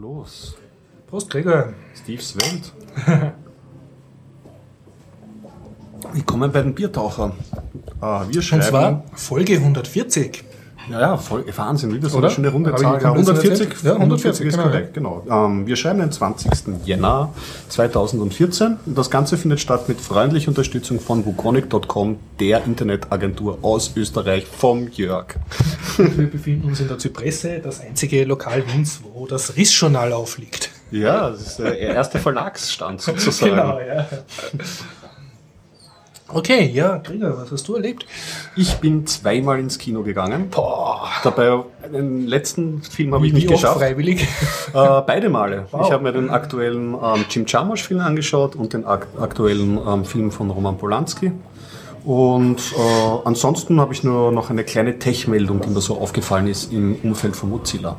Los. Prost, Gregor. Steves Welt. Willkommen bei den Biertauchern. Ah, wir Und schreiben. zwar Folge 140. ja, ja, voll, Wahnsinn, wie das Oder? schon eine runde ich Zahl. kein Ja, Blödsinn 140, erzählt? Ja, 140, ist genau. korrekt, genau. Ähm, wir schreiben den 20. Jänner 2014 und das Ganze findet statt mit freundlicher Unterstützung von wukonic.com, der Internetagentur aus Österreich vom Jörg. Wir befinden uns in der Zypresse, das einzige Lokal Wiens, wo das Rissjournal aufliegt. Ja, das ist der erste Verlagsstand sozusagen. ja. Okay, ja, Gregor, was hast du erlebt? Ich bin zweimal ins Kino gegangen. Boah, Dabei, den letzten Film habe ich nicht geschafft. freiwillig? Äh, beide Male. Wow. Ich habe mir den aktuellen ähm, Jim Jarmusch-Film angeschaut und den ak aktuellen ähm, Film von Roman Polanski. Und äh, ansonsten habe ich nur noch eine kleine Tech-Meldung, die mir so aufgefallen ist im Umfeld von Mozilla.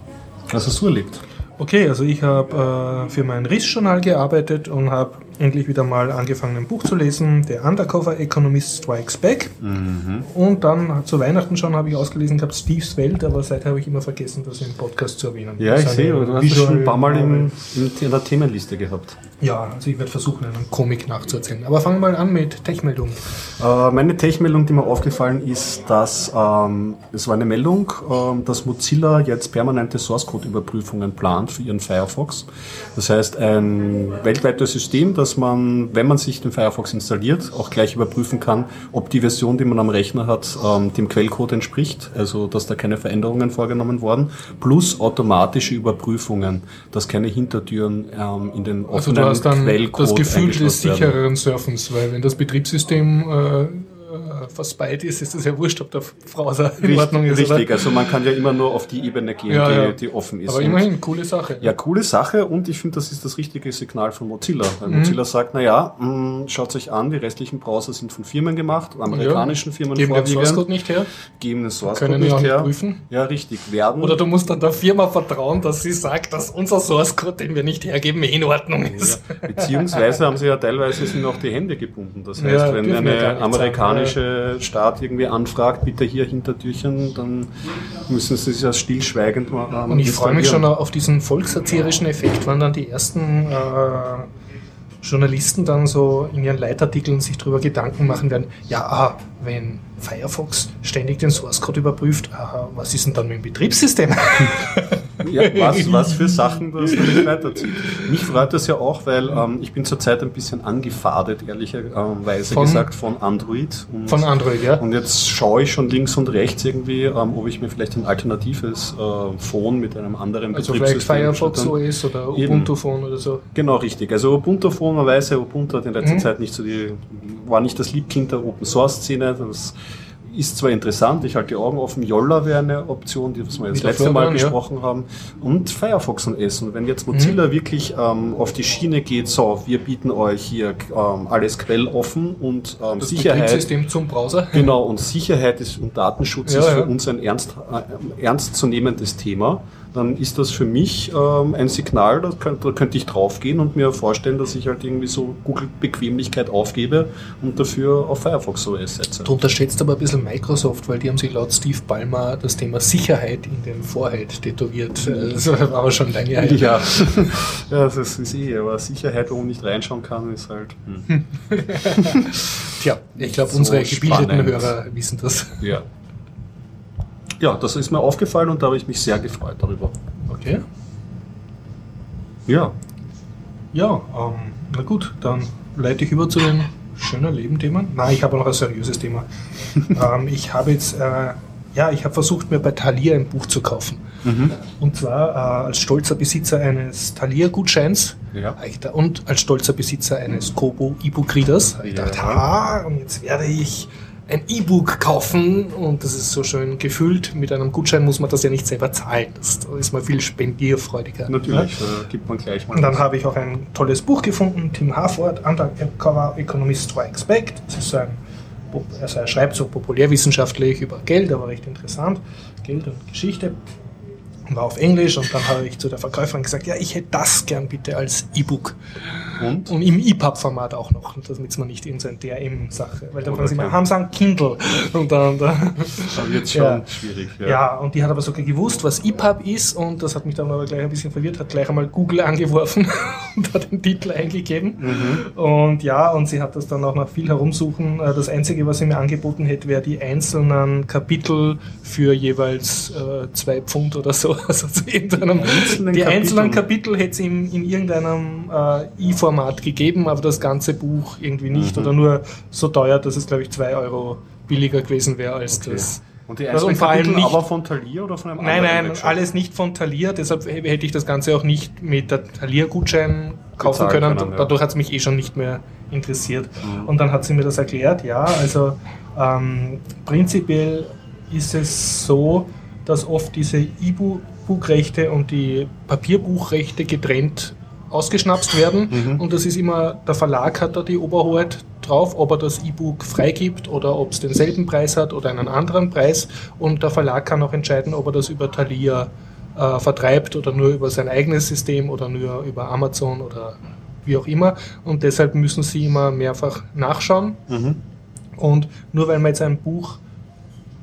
Was hast du erlebt? Okay, also ich habe äh, für mein Rissjournal gearbeitet und habe endlich wieder mal angefangen, ein Buch zu lesen, der Undercover Economist Strikes Back. Mhm. Und dann zu Weihnachten schon habe ich ausgelesen gehabt Steve's Welt, aber seither habe ich immer vergessen, das im Podcast zu erwähnen. Ja, Das ich sehe, du hast es schon ein paar Mal in, in der Themenliste gehabt. Ja, also ich werde versuchen, einen Comic nachzuerzählen. Aber fangen wir mal an mit Tech-Meldungen. Äh, meine Tech-Meldung, die mir aufgefallen ist, dass ähm, es war eine Meldung, ähm, dass Mozilla jetzt permanente Source-Code-Überprüfungen plant für ihren Firefox. Das heißt, ein weltweites System, dass man, wenn man sich den Firefox installiert, auch gleich überprüfen kann, ob die Version, die man am Rechner hat, ähm, dem Quellcode entspricht, also dass da keine Veränderungen vorgenommen wurden, plus automatische Überprüfungen, dass keine Hintertüren ähm, in den Also offenen du hast dann Quellcode das Gefühl des sichereren Surfens, weil wenn das Betriebssystem äh, verspeit ist, ist es ja wurscht, ob der Browser in Ordnung ist. Richtig, Oder? also man kann ja immer nur auf die Ebene gehen, Ja, die, ja. die offen ist. Aber immerhin, coole Sache. Ja, coole Sache und ich finde, das ist das richtige Signal von Mozilla. Weil Mhm. Mozilla sagt, naja, schaut euch an, die restlichen Browser sind von Firmen gemacht, amerikanischen Firmen Geben den Source vorwiegend, Code nicht her. geben den Source Code nicht her. prüfen. Ja, richtig, werden. Oder du musst dann der Firma vertrauen, dass sie sagt, dass unser Source Code, den wir nicht hergeben, in Ordnung ist. ja, beziehungsweise haben sie ja teilweise sind auch die Hände gebunden. Das heißt, Ja, wenn eine nicht Staat irgendwie anfragt, bitte hier Hintertürchen, dann müssen sie es ja stillschweigend machen. Und ich freue mich schon auf diesen volkserzieherischen Effekt, wenn dann die ersten äh, Journalisten dann so in ihren Leitartikeln sich darüber Gedanken machen werden, ja, ah, wenn Firefox ständig den Source Code überprüft, aha, was ist denn dann mit dem Betriebssystem? Ja, was, was für Sachen das natürlich weiterzieht. Mich freut das ja auch, weil ähm, ich bin zurzeit ein bisschen angefadet, ehrlicherweise Von? gesagt, von Android. Und, Von Android, ja? und jetzt schaue ich schon links und rechts irgendwie, ähm, ob ich mir vielleicht ein alternatives äh, Phone mit einem anderen Also vielleicht Betriebssystem Firefox statt- OS oder. Ubuntu Phone oder so. Genau, richtig. Also Ubuntu Phone, man weiß ja, Ubuntu hat in letzter Mhm. Zeit nicht so die, war nicht das Liebkind der Open Source Szene. Das ist zwar interessant, ich halte die Augen offen. Yolla wäre eine Option, die was wir das Wieder letzte Mal fördern, ja. besprochen haben. Und Firefox OS. Und wenn jetzt Mozilla Mhm. wirklich ähm, auf die Schiene geht, so, wir bieten euch hier ähm, alles quelloffen und ähm, Das Sicherheit. Betriebssystem zum Browser. Genau, und Sicherheit ist, und Datenschutz Ja, ist für ja. uns ein ernst, äh, ernstzunehmendes Thema, dann ist das für mich ähm, ein Signal, da könnte, da könnte ich draufgehen und mir vorstellen, dass ich halt irgendwie so Google-Bequemlichkeit aufgebe und dafür auf Firefox OS setze. Du unterschätzt aber ein bisschen Microsoft, weil die haben sich laut Steve Ballmer das Thema Sicherheit in den Vorhalt tätowiert. Das war aber schon lange her. Ja, ja das ist, ist eh, aber Sicherheit, wo man nicht reinschauen kann, ist halt. Hm. Tja, ich glaube, So unsere gebildeten spannend. Hörer wissen das. Ja. Ja, das ist mir aufgefallen und da habe ich mich sehr gefreut darüber. Okay. Ja, Ja, ähm, na gut, dann leite ich über zu den schönen Leben-Themen. Nein, ich habe noch ein seriöses Thema. ähm, ich habe jetzt, äh, ja, ich habe versucht, mir bei Thalia ein Buch zu kaufen. Und zwar äh, als stolzer Besitzer eines Thalia-Gutscheins Ja. und als stolzer Besitzer eines Kobo E-Book-Readers. habe Ich Ja. dachte, ha, und jetzt werde ich ein E-Book kaufen und das ist so schön gefüllt. Mit einem Gutschein muss man das ja nicht selber zahlen. Das, da ist man viel spendierfreudiger. natürlich, da gibt man gleich mal. Und dann habe ich auch ein tolles Buch gefunden, Tim Harford, Undercover Economist Strikes Back. Das ist ein, also er schreibt so populärwissenschaftlich über Geld, aber recht interessant. Geld und Geschichte. War auf Englisch und dann habe ich zu der Verkäuferin gesagt, ja, ich hätte das gern bitte als E-Book. Und? und im EPUB-Format auch noch, damit man nicht in so ein DRM-Sache, weil dann fragen sie immer, haben sie ein Kindle? Und dann, dann wird schon ja. schwierig. Ja. ja, und die hat aber sogar gewusst, was EPUB ist und das hat mich dann aber gleich ein bisschen verwirrt, hat gleich einmal Google angeworfen und hat den Titel eingegeben. Mhm. Und ja, und sie hat das dann auch nach viel herumsuchen. Äh, das Einzige, was sie mir angeboten hätte, wäre die einzelnen Kapitel für jeweils äh, zwei Pfund oder so. Also zu irgendeinem, einzelnen die Kapitel. einzelnen Kapitel hätte es in, in irgendeinem äh, E-Format gegeben, aber das ganze Buch irgendwie nicht mhm. oder nur so teuer, dass es, glaube ich, zwei Euro billiger gewesen wäre als okay. das. Und die einzelnen also, Kapitel nicht, aber von Thalia oder von einem Nein, nein, alles nicht von Thalia, deshalb hätte ich das Ganze auch nicht mit der Thalia-Gutschein kaufen können. können ja. Dadurch hat es mich eh schon nicht mehr interessiert. Mhm. Und dann hat sie mir das erklärt, ja, also ähm, prinzipiell ist es so, dass oft diese E-Book-Rechte und die Papierbuchrechte getrennt ausgeschnapst werden. Mhm. Und das ist immer, der Verlag hat da die Oberhoheit drauf, ob er das E-Book freigibt oder ob es denselben Preis hat oder einen anderen Preis. Und der Verlag kann auch entscheiden, ob er das über Thalia äh, vertreibt oder nur über sein eigenes System oder nur über Amazon oder wie auch immer. Und deshalb müssen sie immer mehrfach nachschauen. Mhm. Und nur weil man jetzt ein Buch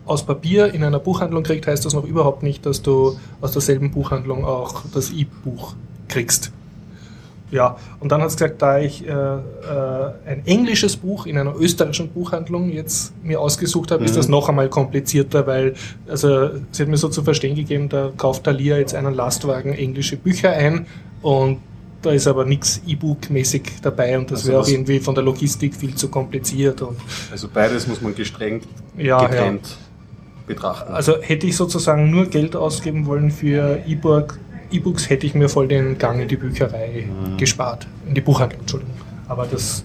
aus Papier in einer Buchhandlung kriegt, heißt das noch überhaupt nicht, dass du aus derselben Buchhandlung auch das E-Buch kriegst. Ja, und dann hat es gesagt, da ich äh, äh, ein englisches Buch in einer österreichischen Buchhandlung jetzt mir ausgesucht habe, mhm. ist das noch einmal komplizierter, weil also sie hat mir so zu verstehen gegeben, da kauft Thalia jetzt einen Lastwagen englische Bücher ein und da ist aber nichts E-Book-mäßig dabei und das also wäre auch irgendwie von der Logistik viel zu kompliziert. Also beides muss man gestrengt ja, getrennt ja. Betrachten. Also hätte ich sozusagen nur Geld ausgeben wollen für E-Book, E-Books hätte ich mir voll den Gang in die Bücherei mhm. gespart, in die Buchhandlung, Entschuldigung. Aber das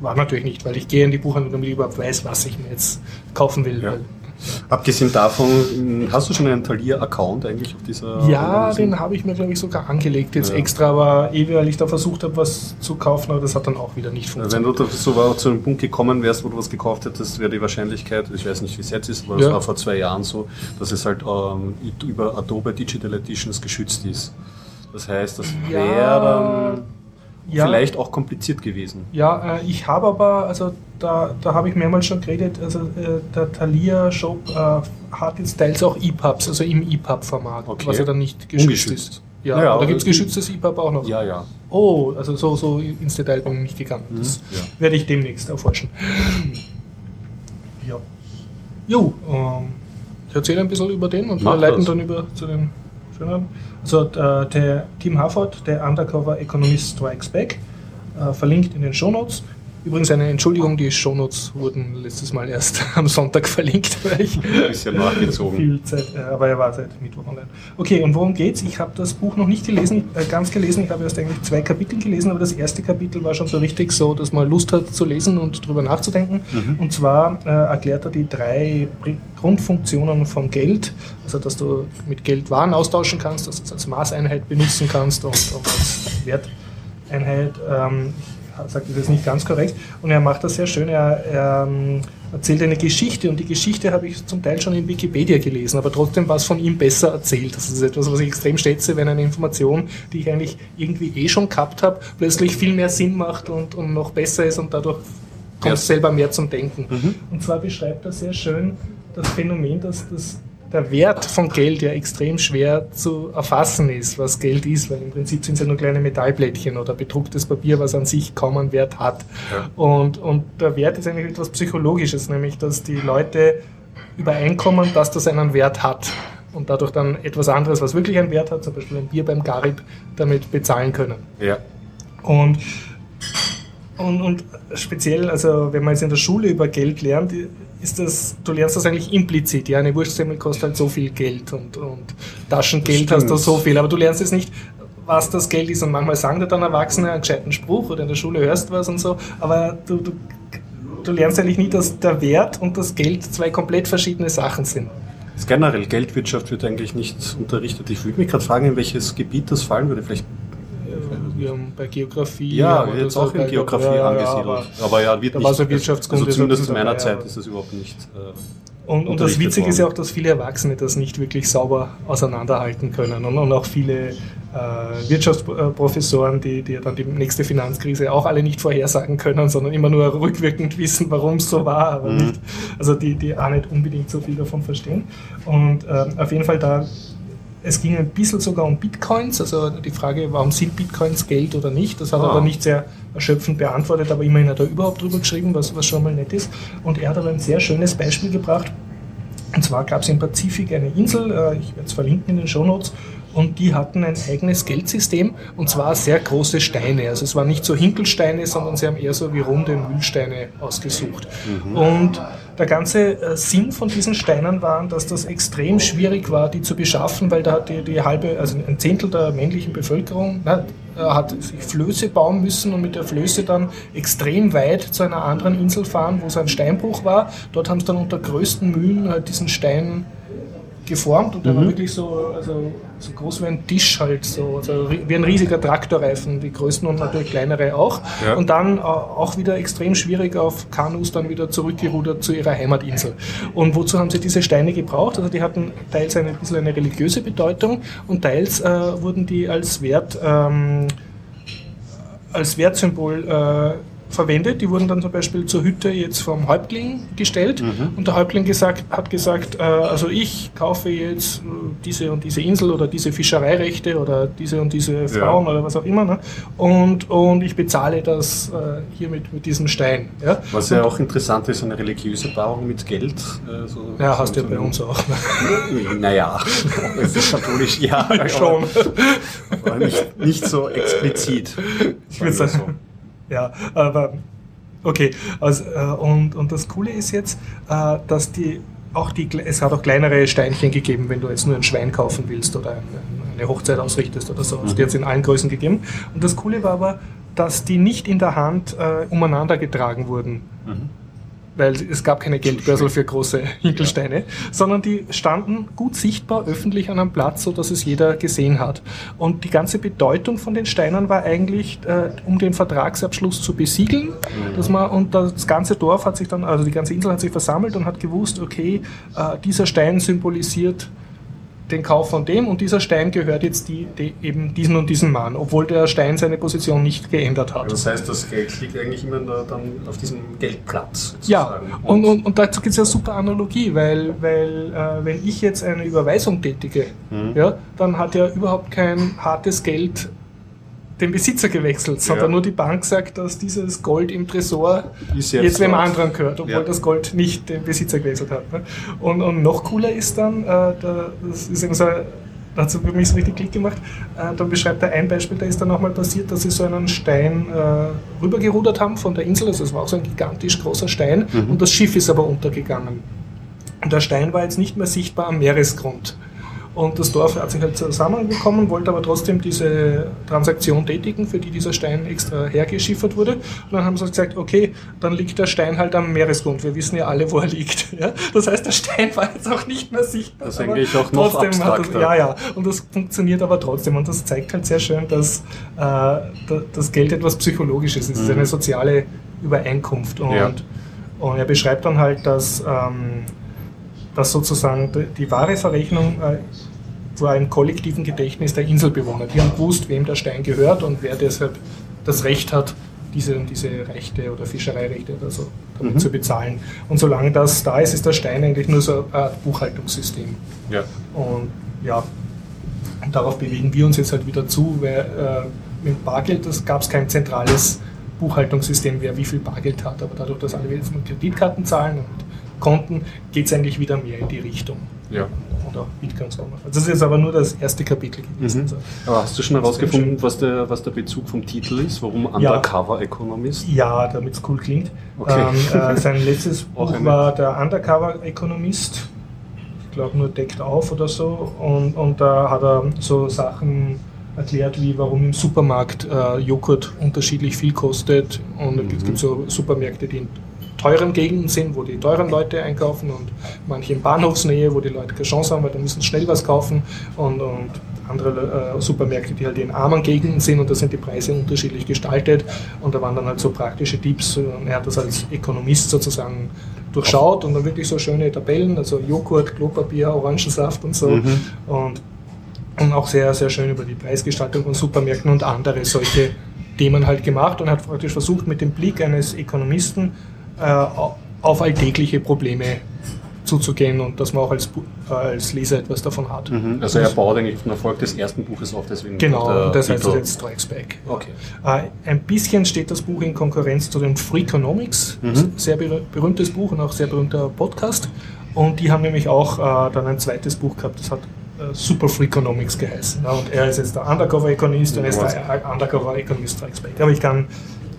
war natürlich nicht, weil ich gehe in die Buchhandlung, damit ich überhaupt weiß, was ich mir jetzt kaufen will. Ja. Abgesehen davon, hast du schon einen Thalia-Account eigentlich auf dieser? Ja, den habe ich mir, glaube ich, sogar angelegt jetzt ja. extra, aber eh, weil ich da versucht habe, was zu kaufen, aber das hat dann auch wieder nicht funktioniert. Wenn du so zu einem Punkt gekommen wärst, wo du was gekauft hättest, wäre die Wahrscheinlichkeit, ich weiß nicht, wie es jetzt ist, aber ja. es war vor zwei Jahren so, dass es halt ähm, über Adobe Digital Editions geschützt ist. Das heißt, das ja. wäre dann ja, vielleicht auch kompliziert gewesen. Ja, äh, ich habe aber, also da, da habe ich mehrmals schon geredet, also äh, der Thalia-Shop äh, hat jetzt teils auch EPUBs, also im EPUB-Format, okay. was ja dann nicht geschützt Ungeschützt. ist. Ja, naja, da gibt es geschütztes EPUB auch noch. Ja, ja. Oh, also so, so ins Detail bin ich nicht gegangen. Mhm, das ja. werde ich demnächst erforschen. ja. Jo, ähm, ich erzähle ein bisschen über den und Mach wir leiten das. dann über zu den schöneren. Also äh, der Tim Harford, der Undercover Economist Strikes Back, äh, verlinkt in den Show Notes. Übrigens eine Entschuldigung, die Shownotes wurden letztes Mal erst am Sonntag verlinkt, weil ich ein bisschen nachgezogen. viel Zeit, äh, aber er war seit Mittwoch online. Okay, und worum geht's? Ich habe das Buch noch nicht gelesen, äh, ganz gelesen. Ich habe erst eigentlich zwei Kapitel gelesen, aber das erste Kapitel war schon so richtig so, dass man Lust hat zu lesen und drüber nachzudenken. Mhm. Und zwar äh, erklärt er die drei Grundfunktionen vom Geld, also dass du mit Geld Waren austauschen kannst, dass du es als Maßeinheit benutzen kannst und, und als Werteinheit. Ähm, sagt das jetzt nicht ganz korrekt. Und er macht das sehr schön. Er, er ähm, erzählt eine Geschichte und die Geschichte habe ich zum Teil schon in Wikipedia gelesen, aber trotzdem war es von ihm besser erzählt. Das ist etwas, was ich extrem schätze, wenn eine Information, die ich eigentlich irgendwie eh schon gehabt habe, plötzlich viel mehr Sinn macht und, und noch besser ist und dadurch kommt es selber mehr zum Denken. Mhm. Und zwar beschreibt er sehr schön das Phänomen, dass das der Wert von Geld ja extrem schwer zu erfassen ist, was Geld ist, weil im Prinzip sind es ja nur kleine Metallplättchen oder bedrucktes Papier, was an sich kaum einen Wert hat. Ja. Und, und der Wert ist eigentlich etwas Psychologisches, nämlich dass die Leute übereinkommen, dass das einen Wert hat und dadurch dann etwas anderes, was wirklich einen Wert hat, zum Beispiel ein Bier beim Garib, damit bezahlen können. Ja. Und und, und speziell, also wenn man jetzt in der Schule über Geld lernt, ist das, du lernst das eigentlich implizit. Ja, eine Wurstsemmel kostet halt so viel Geld und, und Taschengeld hast du so viel, aber du lernst jetzt nicht, was das Geld ist. Und manchmal sagen dir dann Erwachsene einen gescheiten Spruch oder in der Schule hörst was und so, aber du, du, du lernst eigentlich nie, dass der Wert und das Geld zwei komplett verschiedene Sachen sind. Generell, Geldwirtschaft wird eigentlich nicht unterrichtet. Ich würde mich gerade fragen, in welches Gebiet das fallen würde. Vielleicht haben bei Geografie. Ja, jetzt auch in Geografie ja, angesiedelt. Ja, aber, aber, ja, wird nicht. Also zumindest zu meiner Zeit ist das überhaupt nicht. Äh, Und, und das Witzige ist ja auch, dass viele Erwachsene das nicht wirklich sauber auseinanderhalten können. Und, und auch viele äh, Wirtschaftsprofessoren, die, die dann die nächste Finanzkrise auch alle nicht vorhersagen können, sondern immer nur rückwirkend wissen, warum es so war, aber mhm. nicht, also die, die auch nicht unbedingt so viel davon verstehen. Und äh, auf jeden Fall da es ging ein bisschen sogar um Bitcoins, also die Frage, warum sind Bitcoins Geld oder nicht. Das hat er ah. aber nicht sehr erschöpfend beantwortet, aber immerhin hat er überhaupt drüber geschrieben, was, was schon mal nett ist. Und er hat aber ein sehr schönes Beispiel gebracht. Und zwar gab es im Pazifik eine Insel, äh, ich werde es verlinken in den Show Notes, und die hatten ein eigenes Geldsystem und zwar sehr große Steine. Also es waren nicht so Hinkelsteine, sondern sie haben eher so wie runde Mühlsteine ausgesucht. Mhm. Und der ganze äh, Sinn von diesen Steinen war, dass das extrem schwierig war, die zu beschaffen, weil da die, die halbe, also ein Zehntel der männlichen Bevölkerung na, äh, hat sich Flöße bauen müssen und mit der Flöße dann extrem weit zu einer anderen Insel fahren, wo es ein Steinbruch war. Dort haben sie dann unter größten Mühen halt diesen Stein geformt und der mhm. war wirklich so, also, so groß wie ein Tisch halt, so, also wie ein riesiger Traktorreifen, die größten und natürlich kleinere auch. Ja. Und dann äh, auch wieder extrem schwierig auf Kanus dann wieder zurückgerudert zu ihrer Heimatinsel. Und wozu haben sie diese Steine gebraucht? Also die hatten teils eine, ein bisschen eine religiöse Bedeutung und teils äh, wurden die als Wert ähm, als Wertsymbol äh, verwendet. Die wurden dann zum Beispiel zur Hütte jetzt vom Häuptling gestellt mhm. und der Häuptling gesagt, hat gesagt, äh, also ich kaufe jetzt äh, diese und diese Insel oder diese Fischereirechte oder diese und diese Frauen ja. oder was auch immer ne? und, und ich bezahle das äh, hier mit, mit diesem Stein. Ja? Was ja auch interessant ist, eine religiöse Bauung mit Geld. Äh, so, ja, hast du ja bei uns auch. naja, es ist natürlich, ja, schon. Aber nicht, nicht so explizit. Ich würde sagen. So. Ja, aber okay. Also, äh, und, und das Coole ist jetzt, äh, dass die auch die, es hat auch kleinere Steinchen gegeben, wenn du jetzt nur ein Schwein kaufen willst oder eine Hochzeit ausrichtest oder so. Also die hat es in allen Größen gegeben. Und das Coole war aber, dass die nicht in der Hand äh, umeinander getragen wurden. Mhm weil es gab keine Geldbörsel für große Hinkelsteine, ja. sondern die standen gut sichtbar öffentlich an einem Platz, so dass es jeder gesehen hat. Und die ganze Bedeutung von den Steinen war eigentlich, äh, um den Vertragsabschluss zu besiegeln, mhm. dass man und das ganze Dorf hat sich dann, also die ganze Insel hat sich versammelt und hat gewusst, okay, äh, dieser Stein symbolisiert den Kauf von dem und dieser Stein gehört jetzt die, die, eben diesen und diesen Mann, obwohl der Stein seine Position nicht geändert hat. Das heißt, das Geld liegt eigentlich immer da, dann auf diesem Geldplatz. Sozusagen. Ja, und, und, und dazu gibt es ja super Analogie, weil, weil äh, wenn ich jetzt eine Überweisung tätige, mhm. ja, dann hat ja überhaupt kein hartes Geld den Besitzer gewechselt, sondern ja. nur die Bank sagt, dass dieses Gold im Tresor jetzt, wem anderen gehört, obwohl ja. das Gold nicht den Besitzer gewechselt hat. Ne? Und, und, noch cooler ist dann, äh, da, das ist eben so, dazu für mich so richtig Klick gemacht, äh, dann beschreibt er ein Beispiel, da ist dann nochmal passiert, dass sie so einen Stein äh, rübergerudert haben von der Insel, also es war auch so ein gigantisch großer Stein mhm. und das Schiff ist aber untergegangen. Und der Stein war jetzt nicht mehr sichtbar am Meeresgrund. Und das Dorf hat sich halt zusammengekommen, wollte aber trotzdem diese Transaktion tätigen, für die dieser Stein extra hergeschiffert wurde. Und dann haben sie gesagt, okay, dann liegt der Stein halt am Meeresgrund. Wir wissen ja alle, wo er liegt. Ja? Das heißt, der Stein war jetzt auch nicht mehr sichtbar. Das ist eigentlich auch noch trotzdem hat das, Ja, ja. Und das funktioniert aber trotzdem. Und das zeigt halt sehr schön, dass äh, das Geld etwas Psychologisches ist. Es ist eine mhm. soziale Übereinkunft. Und, ja. und er beschreibt dann halt, dass ähm, dass sozusagen die wahre Verrechnung äh, war im kollektiven Gedächtnis der Inselbewohner. Die haben gewusst, wem der Stein gehört und wer deshalb das Recht hat, diese, diese Rechte oder Fischereirechte oder so damit mhm. zu bezahlen. Und solange das da ist, ist der Stein eigentlich nur so ein Buchhaltungssystem. Ja. Und ja, darauf bewegen wir uns jetzt halt wieder zu, weil äh, mit Bargeld gab es kein zentrales Buchhaltungssystem, wer wie viel Bargeld hat. Aber dadurch, dass alle jetzt mit Kreditkarten zahlen und Konten, geht es eigentlich wieder mehr in die Richtung. Ja. Oder Bitcoins auch. Das ist jetzt aber nur das erste Kapitel gewesen. Mhm. Also, aber hast du schon herausgefunden, was der, was der Bezug vom Titel ist? Warum Undercover ja. Economist? Ja, damit es cool klingt. Okay. Ähm, äh, sein letztes Buch war der Undercover Economist. Ich glaube nur deckt auf oder so. Und, und da hat er so Sachen erklärt, wie warum im Supermarkt äh, Joghurt unterschiedlich viel kostet. Und mhm. es gibt so Supermärkte, die teuren Gegenden sind, wo die teuren Leute einkaufen und manche in Bahnhofsnähe, wo die Leute keine Chance haben, weil da müssen schnell was kaufen und, und andere äh, Supermärkte, die halt in armen Gegenden sind und da sind die Preise unterschiedlich gestaltet und da waren dann halt so praktische Tipps und er hat das als Ökonomist sozusagen durchschaut und dann wirklich so schöne Tabellen, also Joghurt, Klopapier, Orangensaft und so. Mhm. Und, und auch sehr, sehr schön über die Preisgestaltung von Supermärkten und andere solche Themen halt gemacht und hat praktisch versucht, mit dem Blick eines Ökonomisten äh, auf alltägliche Probleme zuzugehen und dass man auch als, äh, als Leser etwas davon hat. Mhm. Also er baut eigentlich auf den Erfolg des ersten Buches auf, deswegen Genau, das heißt Titel. jetzt Strikes Back. Okay. Äh, ein bisschen steht das Buch in Konkurrenz zu den Freakonomics, Mhm. sehr berüh- berühmtes Buch und auch sehr berühmter Podcast. Und die haben nämlich auch äh, dann ein zweites Buch gehabt, das hat äh, Super Freakonomics geheißen. Ja, und er ist jetzt der Undercover-Ökonomist und er ist der Undercover-Ökonomist Strikes Back. Aber ich kann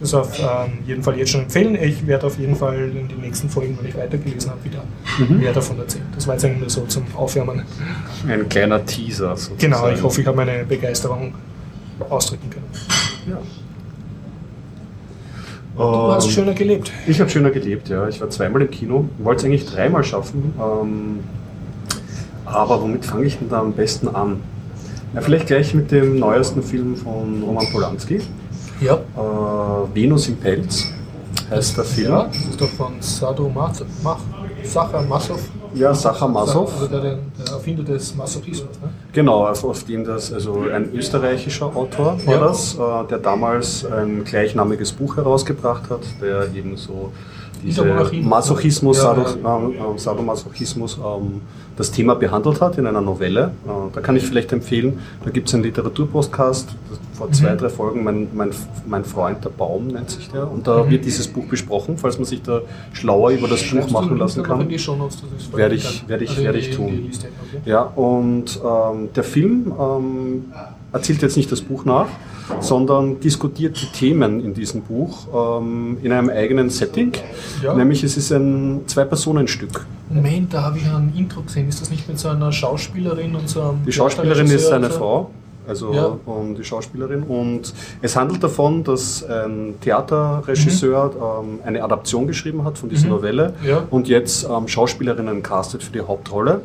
das auf ähm, jeden Fall jetzt schon empfehlen. Ich werde auf jeden Fall in den nächsten Folgen, wenn ich weitergelesen habe, wieder Mhm. mehr davon erzählen. Das war jetzt eigentlich nur so zum Aufwärmen. Ein kleiner Teaser. Sozusagen. Genau, ich hoffe, ich habe meine Begeisterung ausdrücken können. Ja. Du hast Ähm, schöner gelebt. Ich habe schöner gelebt, ja. Ich war zweimal im Kino, wollte es eigentlich dreimal schaffen. Ähm, aber womit fange ich denn da am besten an? Ja, vielleicht gleich mit dem neuesten Film von Roman Polanski. Ja. Äh, Venus im Pelz heißt der Film. Ja, das ist doch von Sado Mas Mach Sacha Massow. Ja, Sacha Massow. Also der, der Erfinder des Masochismus. Ne? Genau, auf, auf dem das, also ein österreichischer Autor war Ja. das, äh, der damals ein gleichnamiges Buch herausgebracht hat, der eben so diese. Masochismus, Ja, Sado, ja. ähm, ähm, Sadomasochismus ähm, das Thema behandelt hat in einer Novelle. Äh, da kann ich vielleicht empfehlen, da gibt es einen Literaturpodcast, das- vor zwei, Mhm. drei Folgen, mein, mein, mein Freund der Baum nennt sich der, und da Mhm. wird dieses Buch besprochen, falls man sich da schlauer über das Buch machen lassen kann. Werde ich- dann. werde ich- Also werde ich tun. Ja, und ähm, der Film ähm, erzählt jetzt nicht das Buch nach, sondern diskutiert die Themen in diesem Buch ähm, in einem eigenen Setting. Ja. Nämlich es ist ein Zwei-Personen-Stück. Moment, da habe ich ein Intro gesehen. Ist das nicht mit so einer Schauspielerin und so einem Die Schauspielerin ist Theaterregisseur eine und so? Frau. Also Ja. und die Schauspielerin. Und es handelt davon, dass ein Theaterregisseur ähm, eine Adaption geschrieben hat von dieser Mhm. Novelle Ja. und jetzt ähm, Schauspielerinnen castet für die Hauptrolle.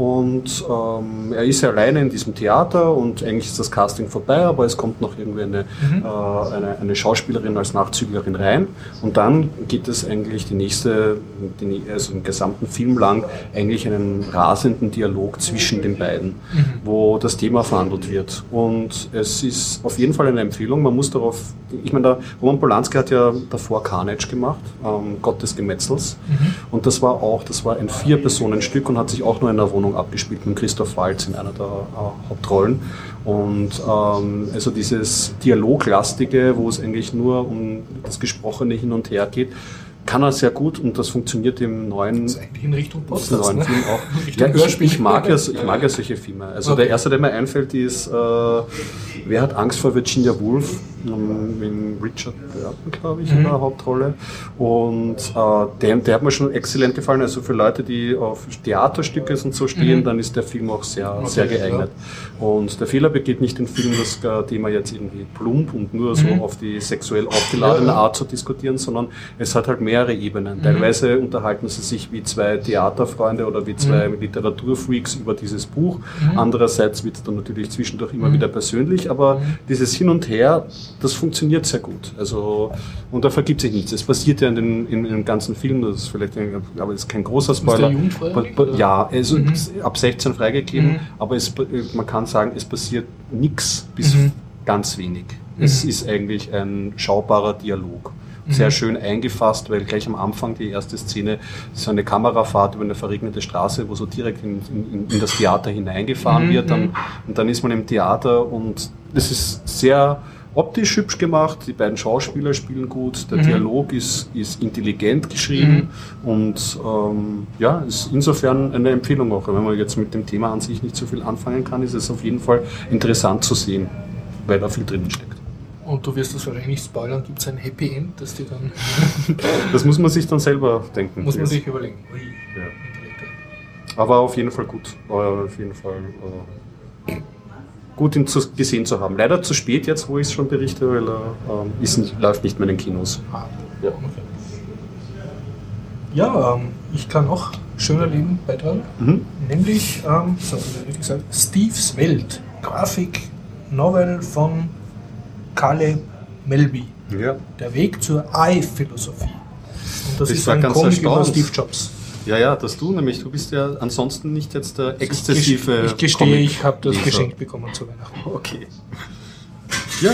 Und ähm, er ist alleine in diesem Theater und eigentlich ist das Casting vorbei, aber es kommt noch irgendwie eine, Mhm. äh, eine, eine Schauspielerin als Nachzüglerin rein. Und dann geht es eigentlich die nächste, die, also den gesamten Film lang, eigentlich einen rasenden Dialog zwischen den beiden, Mhm. wo das Thema verhandelt wird. Und es ist auf jeden Fall eine Empfehlung. Man muss darauf, ich meine, der Roman Polanski hat ja davor Carnage gemacht, ähm, Gott des Gemetzels. Mhm. Und das war auch, das war ein Vier-Personen-Stück und hat sich auch nur in einer Wohnung abgespielt mit Christoph Waltz in einer der äh, Hauptrollen. Und ähm, also dieses Dialoglastige, wo es eigentlich nur um das Gesprochene hin und her geht, kann er sehr gut und das funktioniert im neuen Das ist eigentlich in Richtung Podcast. neuen Ne? Film auch. Richtung Ja, ich, ich, mag ja, ich mag ja solche Filme. Also Okay. der erste, der mir einfällt, ist äh, Wer hat Angst vor Virginia Woolf? Mit Richard Burton, glaube ich, in Mhm. der Hauptrolle. Und äh, der, der hat mir schon exzellent gefallen. Also für Leute, die auf Theaterstücke und so stehen, Mhm. dann ist der Film auch sehr, Okay, sehr geeignet. Und der Fehler begeht nicht den Film, das äh, Thema jetzt irgendwie plump und nur so Mhm. auf die sexuell aufgeladene Ja, ja. Art zu diskutieren, sondern es hat halt mehrere Ebenen. Mhm. Teilweise unterhalten sie sich wie zwei Theaterfreunde oder wie zwei Mhm. Literaturfreaks über dieses Buch. Mhm. Andererseits wird es dann natürlich zwischendurch immer wieder persönlich, aber dieses Hin und Her, das funktioniert sehr gut. Also, und da vergibt sich nichts. Es passiert ja in, den, in, in dem ganzen Film, das ist vielleicht, ein, aber ist kein großer Ist der Spoiler. Pa- pa- Ja, also Mhm. ab 16 freigegeben, Mhm. aber es, man kann sagen, es passiert nichts bis Mhm. ganz wenig. Es Mhm. ist eigentlich ein schaubarer Dialog. Mhm. Sehr schön eingefasst, weil gleich am Anfang die erste Szene ist so eine Kamerafahrt über eine verregnete Straße, wo so direkt in, in, in das Theater hineingefahren Mhm, wird. Dann, mhm. und dann ist man im Theater und es ist sehr optisch hübsch gemacht. Die beiden Schauspieler spielen gut. Der Mhm. Dialog ist, ist intelligent geschrieben und ähm, ja, ist insofern eine Empfehlung auch. Wenn man jetzt mit dem Thema an sich nicht so viel anfangen kann, ist es auf jeden Fall interessant zu sehen, weil da viel drin steckt. Und du wirst das wahrscheinlich nicht spoilern. Gibt es ein Happy End, das dir dann. Das muss man sich dann selber denken. muss man Jetzt. sich überlegen. Ui, Ja. Aber auf jeden Fall gut. War auf jeden Fall äh, gut, ihn zu, gesehen zu haben. Leider zu spät jetzt, wo ich es schon berichte, weil er ähm, ist läuft nicht mehr in den Kinos. Ah, Ja. okay. Ja, ähm, ich kann auch schöner Leben beitragen. Mhm. Nämlich, ähm, so, wie gesagt, Steves Welt. Grafik, Novel von Caleb Melby. Ja. Der Weg zur I-Philosophie. Und das Ich ist ein ganz Comic über. Steve Jobs. Ja, ja, dass du nämlich, du bist ja ansonsten nicht jetzt der exzessive. Ich gestehe, Comic- ich habe das geschenkt bekommen zu Weihnachten. Okay. Ja,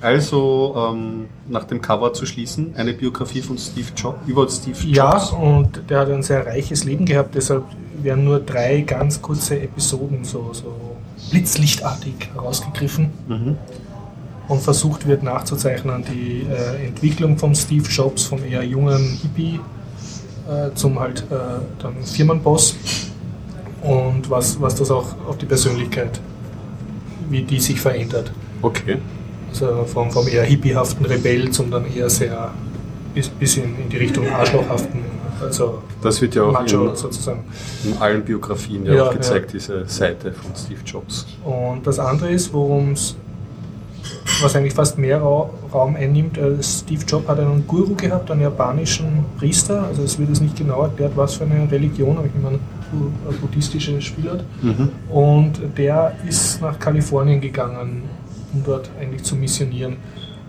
also ähm, nach dem Cover zu schließen, eine Biografie von Steve Jobs über Steve Ja, Jobs. und der hat ein sehr reiches Leben gehabt, deshalb werden nur drei ganz kurze Episoden so, so blitzlichtartig herausgegriffen Mhm. und versucht wird nachzuzeichnen die äh, Entwicklung von Steve Jobs, vom eher jungen Hippie äh, zum halt äh, dann Firmenboss und was, was das auch auf die Persönlichkeit, wie die sich verändert. Okay. Also vom, vom eher hippiehaften Rebell zum dann eher sehr bis, bisschen in die Richtung Arschlochhaften, also Das wird ja auch Macho in, sozusagen. in allen Biografien ja, Ja, auch gezeigt, diese Seite von Steve Jobs. Und das andere ist, worum es, was eigentlich fast mehr Ra Raum einnimmt, äh, Steve Jobs hat einen Guru gehabt, einen japanischen Priester, also es wird jetzt nicht genau erklärt, was für eine Religion, aber ich meine, bu- eine buddhistische Spielart. Mhm. Und der ist nach Kalifornien gegangen, um dort eigentlich zu missionieren.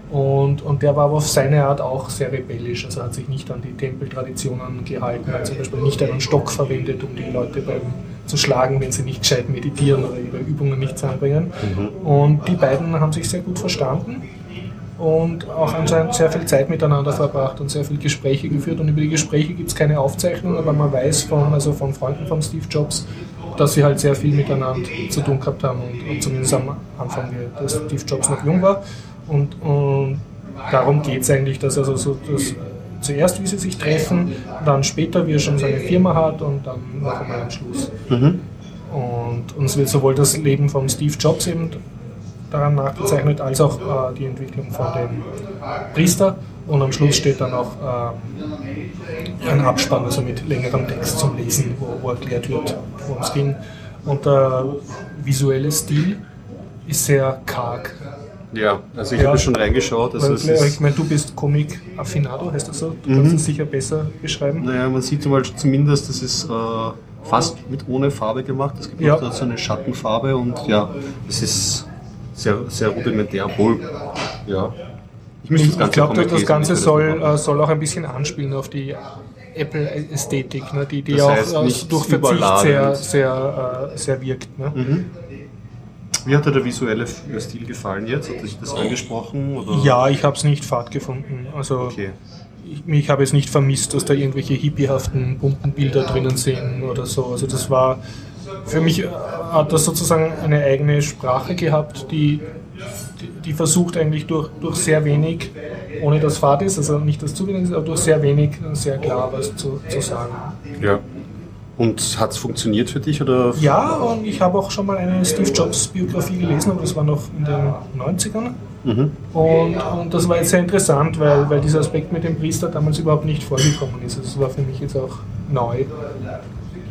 Und, und der war aber auf seine Art auch sehr rebellisch, also hat sich nicht an die Tempeltraditionen gehalten, hat zum Beispiel nicht einen Stock verwendet, um die Leute beim, zu schlagen, wenn sie nicht gescheit meditieren oder ihre Übungen nicht anbringen. Und die beiden haben sich sehr gut verstanden und auch anscheinend sehr viel Zeit miteinander verbracht und sehr viele Gespräche geführt. Und über die Gespräche gibt es keine Aufzeichnung, aber man weiß von, also von Freunden von Steve Jobs, dass sie halt sehr viel miteinander zu tun gehabt haben und, und zumindest am Anfang, der Steve Jobs noch jung war. Und, und darum geht es eigentlich, dass also so das, zuerst, wie sie sich treffen, dann später, wie er schon seine Firma hat und dann noch einmal am Schluss. Mhm. Und uns wird sowohl das Leben von Steve Jobs eben daran nachgezeichnet, als auch äh, die Entwicklung von dem Priester. Und am Schluss steht dann auch äh, ein Abspann, also mit längerem Text zum Lesen, wo, wo erklärt wird, worum es ging. Und der visuelle Stil ist sehr karg. Ja, also ich Ja. habe schon reingeschaut. Also Weil, es ich ist, meine, du bist Comic-Affinado, heißt das so? Du kannst es sicher besser beschreiben. naja, man sieht zum Beispiel zumindest, das ist äh, fast mit ohne Farbe gemacht. Es gibt Ja. auch so eine Schattenfarbe und ja, es ist sehr, sehr rudimentär, obwohl, ja. Ich Ich, glaube, das Ganze soll, äh, soll auch ein bisschen anspielen auf die Apple-Ästhetik, ne, die, die Das auch äh, durch Verzicht sehr, sehr, äh, sehr wirkt. Ne? Mhm. Wie hat dir der visuelle F- Stil gefallen jetzt? Hat dich das angesprochen? Oder? Ja, ich habe es nicht fad gefunden. Also Okay. ich, ich habe es nicht vermisst, dass da irgendwelche hippiehaften, bunten Bilder drinnen sind oder so. Also das war, für mich äh, hat das sozusagen eine eigene Sprache gehabt, die, die, die versucht eigentlich durch, durch sehr wenig, ohne dass fad ist, also nicht das zu wenig ist, aber durch sehr wenig sehr klar was zu, zu sagen. Ja. Und hat es funktioniert für dich? Oder? Ja, und ich habe auch schon mal eine Steve Jobs Biografie gelesen, aber das war noch in den 90ern. Mhm. Und, und das war jetzt sehr interessant, weil, weil dieser Aspekt mit dem Priester damals überhaupt nicht vorgekommen ist. Also das war für mich jetzt auch neu.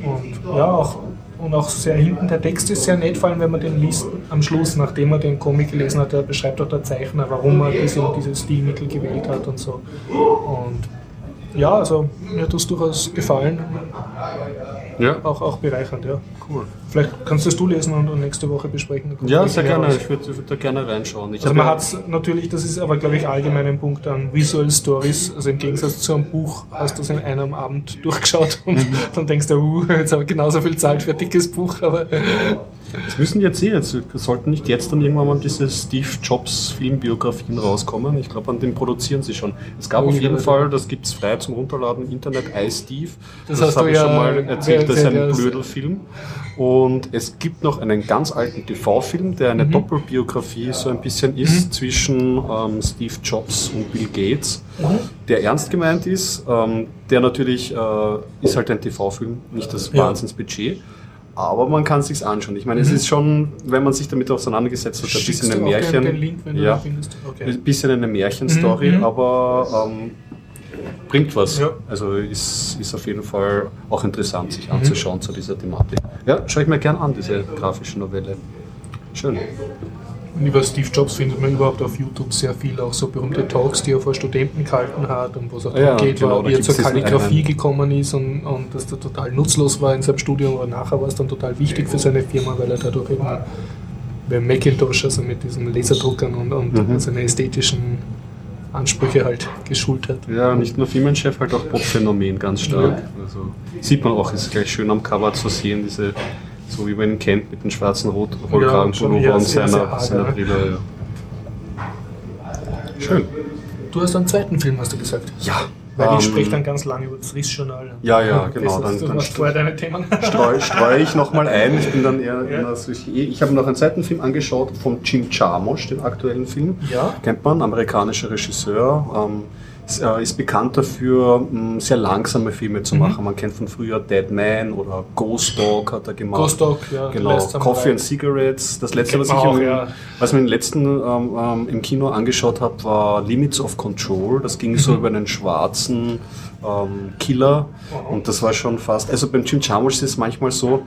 Und ja, auch, und auch sehr hinten, der Text ist sehr nett, vor allem wenn man den liest am Schluss, nachdem er den Comic gelesen hat, da beschreibt auch der Zeichner, warum er diese und diese Stilmittel gewählt hat und so. Und ja, also mir hat das durchaus gefallen, Ja. auch, auch bereichernd, ja. Cool. Vielleicht kannst du es du lesen und, und nächste Woche besprechen. Ja, sehr gerne. raus. Ich würde würd da gerne reinschauen. Ich Also man ja- hat es natürlich, das ist aber glaube ich allgemein ein Punkt an Visual Stories, also im Gegensatz zu einem Buch hast du es in einem Abend durchgeschaut und Mhm. dann denkst du, uh, jetzt habe ich genauso viel Zeit für ein dickes Buch, aber Es müssen jetzt eh, jetzt sollten nicht jetzt dann irgendwann mal diese Steve Jobs Filmbiografien rauskommen. Ich glaube, an dem produzieren sie schon. Es gab Oh, auf jeden. Fall, das gibt es frei zum Runterladen im Internet, iSteve. Das Das, habe ich ja schon mal erzählt, das ist ein. Blödelfilm. Und es gibt noch einen ganz alten TV-Film, der eine Mhm. Doppelbiografie so ein bisschen ist zwischen ähm, Steve Jobs und Bill Gates, der ernst gemeint ist. Ähm, der natürlich äh, ist halt ein TV-Film, nicht das Ja. Aber man kann es sich anschauen. Ich meine, es ist schon, wenn man sich damit auseinandergesetzt hat, ein Mhm. Bisschen ein Märchen. Den, den Link, ja? Okay. ein bisschen eine Märchenstory, Mhm, mhm. aber ähm, bringt was. Ja. Also ist, ist auf jeden Fall auch interessant, sich Mhm. anzuschauen zu dieser Thematik. Ja, schaue ich mir gern an, diese grafische Novelle. Schön. Und über Steve Jobs findet man überhaupt auf YouTube sehr viel, auch so berühmte Talks, die er vor Studenten gehalten hat und wo es auch Ja, darum geht, genau, wie er zur Kalligrafie gekommen ist und, und dass der total nutzlos war in seinem Studium, aber nachher war es dann total wichtig für seine Firma, weil er dadurch eben bei Macintosh, also mit diesen Laserdruckern und, und Mhm. seine ästhetischen Ansprüche halt geschult hat. Ja, nicht nur Firmenchef, halt auch Pop-Phänomen ganz stark. Also sieht man auch, ist gleich schön am Cover zu sehen, diese, so wie man ihn kennt, mit dem schwarzen Rot Rollkragenpullover Ja, und sehr, seiner, sehr seiner. Brille. Ja. Schön. Du hast einen zweiten Film, hast du gesagt. Ja. Weil ähm, ich spreche dann ganz lange über das Riss-Journal. Ja, ja, genau, dann- dann machst st- vorher deine Themen. streue streu ich nochmal ein. Ich bin dann eher Ja. in. Ich habe noch einen zweiten Film angeschaut von Jim Jarmusch, den aktuellen Film. Ja. Kennt man, amerikanischer Regisseur. Ähm, ist, äh, ist bekannt dafür, mh, sehr langsame Filme Mhm. zu machen. Man kennt von früher Dead Man oder Ghost Dog hat er gemacht. Ghost Dog, ja. Genau. Coffee and Cigarettes. Das letzte, was ich, auch, im, ja. was mir im letzten ähm, ähm, im Kino angeschaut habe, war Limits of Control. Das ging Mhm. so über einen schwarzen ähm, Killer. Mhm. Und das war schon fast, also beim Jim Jarmusch ist es manchmal so,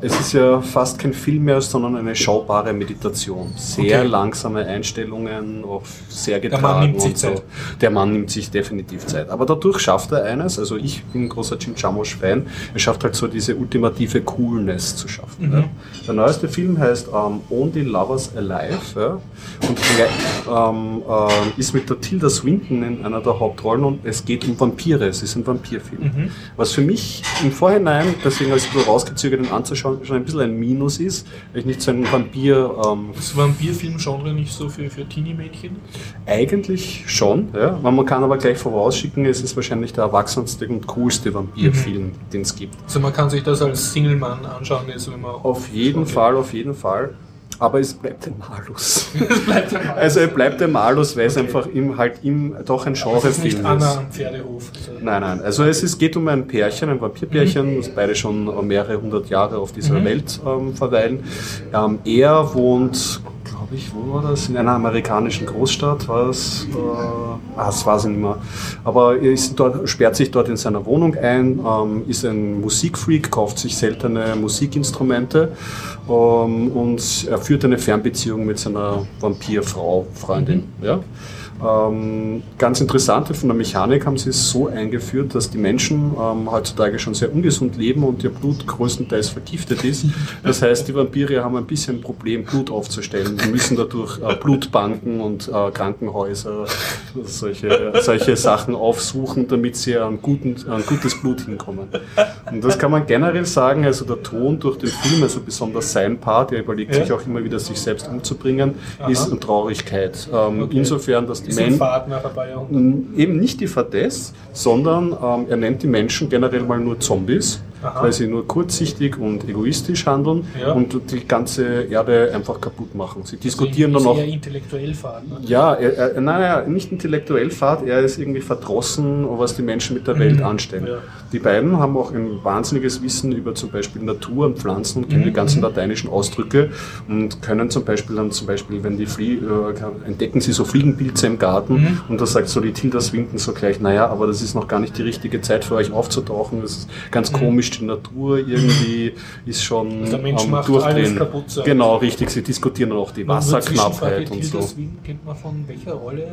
es ist ja fast kein Film mehr, sondern eine schaubare Meditation. Sehr Okay. langsame Einstellungen, auch sehr Der getragen Mann nimmt sich und so. Zeit. Der Mann nimmt sich definitiv Zeit. Aber dadurch schafft er eines, also ich bin ein großer Jim Jarmusch-Fan, er schafft halt so diese ultimative Coolness zu schaffen. Mhm. Ja. Der neueste Film heißt ähm, Only Lovers Alive ja. und ähm, ähm, ist mit der Tilda Swinton in einer der Hauptrollen und es geht um Vampire, es ist ein Vampirfilm. Mhm. Was für mich im Vorhinein, deswegen als ich so rausgezögert, den anzuschauen, schon ein bisschen ein Minus ist, weil ich nicht so ein Vampir ähm, Ist Vampirfilm-Genre nicht so für, für Teenie-Mädchen? Eigentlich schon, ja. Man kann aber gleich vorausschicken, es ist wahrscheinlich der erwachsenste und coolste Vampirfilm, den es gibt. Also man kann sich das als Single-Mann anschauen, jetzt wenn man Auf jeden. Fall, auf jeden Fall. Aber es bleibt ein Malus. Es bleibt ein Malus. Also er bleibt ein Malus, weil es Okay. einfach im, halt im, doch ein Es ist nicht Genrefilm Anna am Pferdehof. Also, Nein, nein. Also es ist, geht um ein Pärchen, ein Vampirpärchen, das beide schon mehrere hundert Jahre auf dieser Mhm. Welt ähm, verweilen. Ähm, er wohnt, glaube ich, wo war das? In einer amerikanischen Großstadt war es. Äh, ah, das weiß ich nicht mehr. Aber er ist dort, sperrt sich dort in seiner Wohnung ein, ähm, ist ein Musikfreak, kauft sich seltene Musikinstrumente ähm, und er führt eine Fernbeziehung mit seiner Vampirfrau, Freundin. Ja? Ähm, ganz interessant, von der Mechanik haben sie es so eingeführt, dass die Menschen ähm, heutzutage schon sehr ungesund leben und ihr Blut größtenteils vergiftet ist. Das heißt, die Vampire haben ein bisschen ein Problem, Blut aufzustellen. Die müssen dadurch äh, Blutbanken und äh, Krankenhäuser, solche, solche Sachen aufsuchen, damit sie an, guten, an gutes Blut hinkommen. Und das kann man generell sagen, also der Ton durch den Film, also besonders sein Part, der überlegt Ja. sich auch immer wieder, sich selbst umzubringen, Aha. ist eine Traurigkeit. Ähm, Okay. Insofern, dass die Jahren. eben nicht die Fadess, sondern ähm, er nennt die Menschen generell mal nur Zombies, Aha. weil sie nur kurzsichtig und egoistisch handeln Ja. und die ganze Erde einfach kaputt machen. Sie diskutieren Deswegen dann ist auch. eher intellektuell Fahrt. Ne? Ja, er, er, nein, nein, nicht intellektuell fahrt, er ist irgendwie verdrossen, was die Menschen mit der Welt Mhm, anstellen. ja. Die beiden haben auch ein wahnsinniges Wissen über zum Beispiel Natur und Pflanzen und kennen Mhm, die ganzen mhm. lateinischen Ausdrücke und können zum Beispiel dann zum Beispiel, wenn die Flie äh, entdecken sie so Fliegenpilze im Garten Mhm. und da sagt so die Tilda Swinton so gleich, naja, aber das ist noch gar nicht die richtige Zeit für euch aufzutauchen, das ist ganz komisch, die Natur irgendwie ist schon Mhm. Der Mensch am macht Durchdrehen. kaputt, so. Genau, richtig, sie diskutieren auch die Wasserknappheit und Tilda so. Swinton kennt man von welcher Rolle? Äh,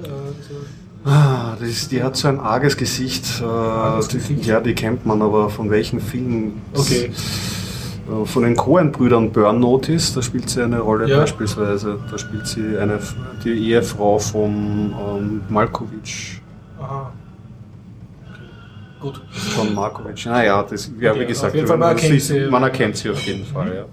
so Ah, das die hat so ein arges Gesicht. Äh, Arges die, Gesicht? Ja, die kennt man, aber von welchen Filmen? Okay. Äh, Von den Coen-Brüdern Burn Notice, da spielt sie eine Rolle Ja. beispielsweise. Da spielt sie eine, die Ehefrau von ähm, Malkovich. Aha. Okay. Gut. Von Markovic. Naja, das, ja, Okay, wie gesagt, man sie. man erkennt sie auf jeden Fall, ja.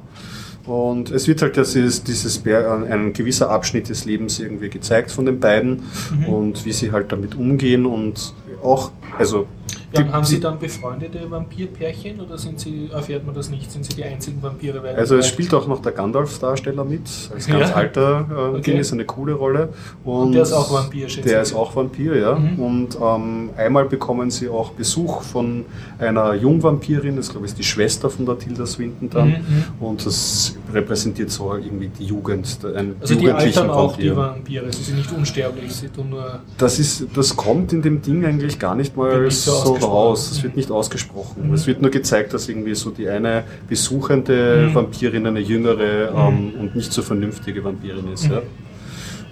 Und es wird halt das ist, dieses Bär- ein gewisser Abschnitt des Lebens irgendwie gezeigt von den beiden Mhm. und wie sie halt damit umgehen und auch, also Ja, die- haben Sie dann befreundete Vampirpärchen oder sind Sie, erfährt man das nicht? Sind Sie die einzigen Vampire? Also es spielt auch noch der Gandalf-Darsteller mit, als ganz Ja. alter äh, Okay. Ding, ist eine coole Rolle. Und der ist auch Vampir, schätze Der ist auch Vampir, ja. Mhm. Und ähm, einmal bekommen sie auch Besuch von einer Jungvampirin, das glaube ich ist die Schwester von der Tilda Swinton dann. Mhm, mhm. Und das repräsentiert so irgendwie die Jugend, einen Also die jugendlichen altern auch, die Vampir. Vampire. Sie sind nicht unsterblich, sie tun nur... Das, ist, das kommt in dem Ding eigentlich gar nicht mal nicht so so, raus. Es wird nicht ausgesprochen. Mhm. Es wird nur gezeigt, dass irgendwie so die eine besuchende Mhm. Vampirin eine jüngere ähm, und nicht so vernünftige Vampirin ist. Ja.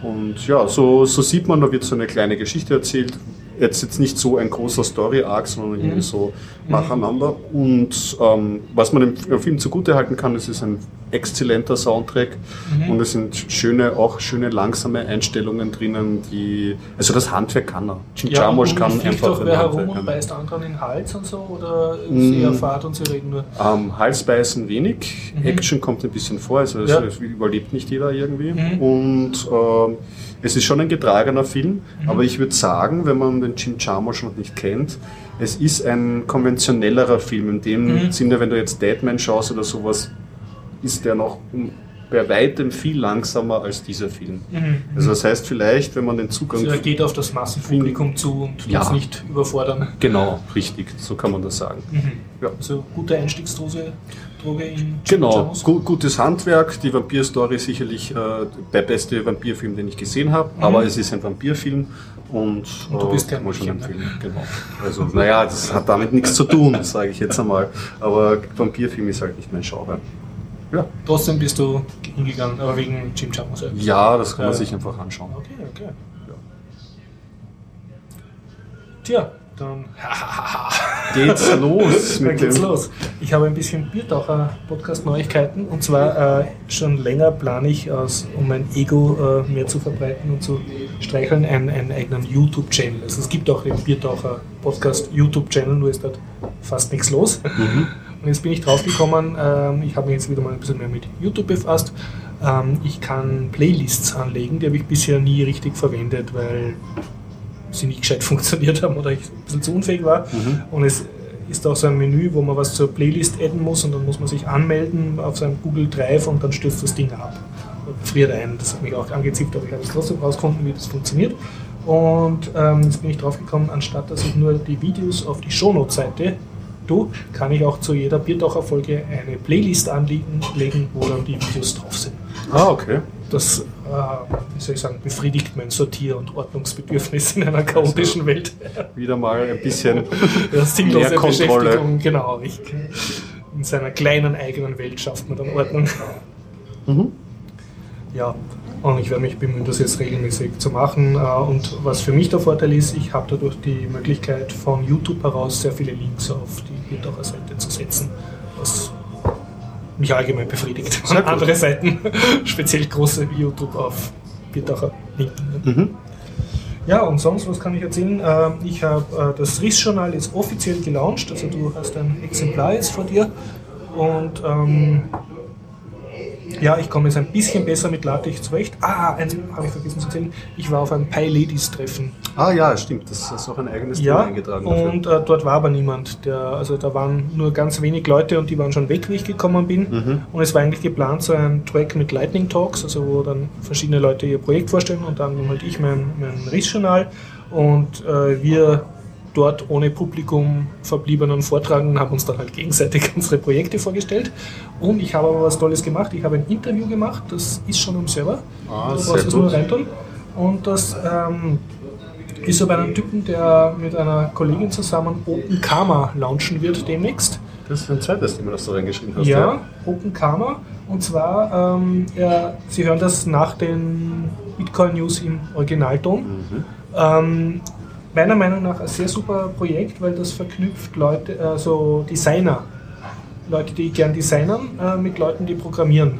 Und ja, so, so sieht man, da wird so eine kleine Geschichte erzählt. Jetzt, jetzt nicht so ein großer Story-Arc, sondern irgendwie so nacheinander. Und ähm, was man dem Film zugute halten kann, es ist ein exzellenter Soundtrack und es sind schöne, auch schöne langsame Einstellungen drinnen, die, also das Handwerk kann er. Jim Jarmusch kann einfach doch ein wer herum und ja. beißt anderen in den Hals und so oder ist eher Fahrt und sie reden nur. Ähm, Halsbeißen wenig, Action kommt ein bisschen vor, also Ja. es überlebt nicht jeder irgendwie. Und ähm, es ist schon ein getragener Film, aber ich würde sagen, wenn man den Jim Jarmusch noch nicht kennt, es ist ein konventionellerer Film. In dem Sinne, wenn du jetzt Deadman schaust oder sowas, ist der noch um- bei weitem viel langsamer als dieser Film. Also das heißt vielleicht, wenn man den Zugang... Also er geht auf das Massenpublikum zu und Ja. das nicht überfordern. Genau, richtig, so kann man das sagen. Ja. Also gute Einstiegsdroge Droge in Genau, gu gutes Handwerk. Die Vampir-Story sicherlich äh, der beste Vampirfilm, den ich gesehen habe. Aber es ist ein Vampirfilm und, Mhm. Und du bist äh, kein Mädchen, empfehlen. Genau. Also, naja, das hat damit nichts zu tun, sage ich jetzt einmal. Aber Vampirfilm ist halt nicht mein Genre. Ja, Trotzdem bist du hingegangen, aber wegen Jim Jarmusch. ja. ja das kann man Ja. sich einfach anschauen. Okay, okay. Tja, dann Geht's los Dann geht's los. Ich habe ein bisschen Biertaucher-Podcast-Neuigkeiten und zwar äh, schon länger plane ich, aus, um mein Ego äh, mehr zu verbreiten und zu streicheln, einen, einen eigenen YouTube-Channel. Also es gibt auch den Biertaucher-Podcast YouTube-Channel, nur ist dort fast nichts los. Und jetzt bin ich draufgekommen, ähm, ich habe mich jetzt wieder mal ein bisschen mehr mit YouTube befasst. Ähm, ich kann Playlists anlegen, die habe ich bisher nie richtig verwendet, weil sie nicht gescheit funktioniert haben oder ich ein bisschen zu unfähig war. Und es ist auch so ein Menü, wo man was zur Playlist adden muss und dann muss man sich anmelden auf seinem Google Drive und dann stürzt das Ding ab und friert ein. Das hat mich auch angezippt, aber ich habe es trotzdem rausgefunden, wie das funktioniert. Und ähm, jetzt bin ich drauf gekommen, anstatt dass ich nur die Videos auf die Shownote-Seite tue, kann ich auch zu jeder Biertaucher-Folge eine Playlist anlegen, legen, wo dann die Videos drauf sind. Ah, okay. Das, äh, wie soll ich sagen, befriedigt mein Sortier- und Ordnungsbedürfnis in einer chaotischen Welt. Wieder mal ein bisschen mehr Kontrolle. Beschäftigung, genau. Ich, in seiner kleinen eigenen Welt schafft man dann Ordnung. Mhm. Ja, und ich werde mich bemühen, das jetzt regelmäßig zu machen. Äh, Und was für mich der Vorteil ist, ich habe dadurch die Möglichkeit, von YouTube heraus sehr viele Links auf die Biertaucher-Seite zu setzen, was mich allgemein befriedigt. Sehr gut. andere Seiten, speziell große wie YouTube auf Biertaucher linken. Mhm. Ja, und sonst, was kann ich erzählen? Ähm, Ich habe äh, das RIS-Journal jetzt offiziell gelauncht, also du hast ein Exemplar jetzt vor dir. Und ähm, ja, ich komme jetzt ein bisschen besser mit LaTeX zurecht. Ah, eins habe ich vergessen zu erzählen. Ich war auf einem Pi-Ladies-Treffen. Ah ja, stimmt. Das ist auch ein eigenes Thema Ja, eingetragen dafür. und äh, dort war aber niemand. Der, also da waren nur ganz wenig Leute und die waren schon weg, wie ich gekommen bin. Mhm. Und es war eigentlich geplant, so ein Track mit Lightning Talks, also wo dann verschiedene Leute ihr Projekt vorstellen und dann halt ich mein, mein RIS-Journal und äh, wir dort ohne Publikum verbliebenen Vortragenden haben uns dann halt gegenseitig unsere Projekte vorgestellt. Und ich habe aber was Tolles gemacht. Ich habe ein Interview gemacht, das ist schon im Server. Ah, du sehr gut. reintun. Und das ähm, ist so bei einem Typen, der mit einer Kollegin zusammen Open Karma launchen wird demnächst. Das ist ein zweites Thema, das du reingeschrieben hast. Ja, Open Karma. Und zwar, ähm, ja, Sie hören das nach den Bitcoin-News im Originalton. Mhm. Ähm, meiner Meinung nach ein sehr super Projekt, weil das verknüpft Leute, also Designer, Leute, die gern designern, äh, mit Leuten, die programmieren.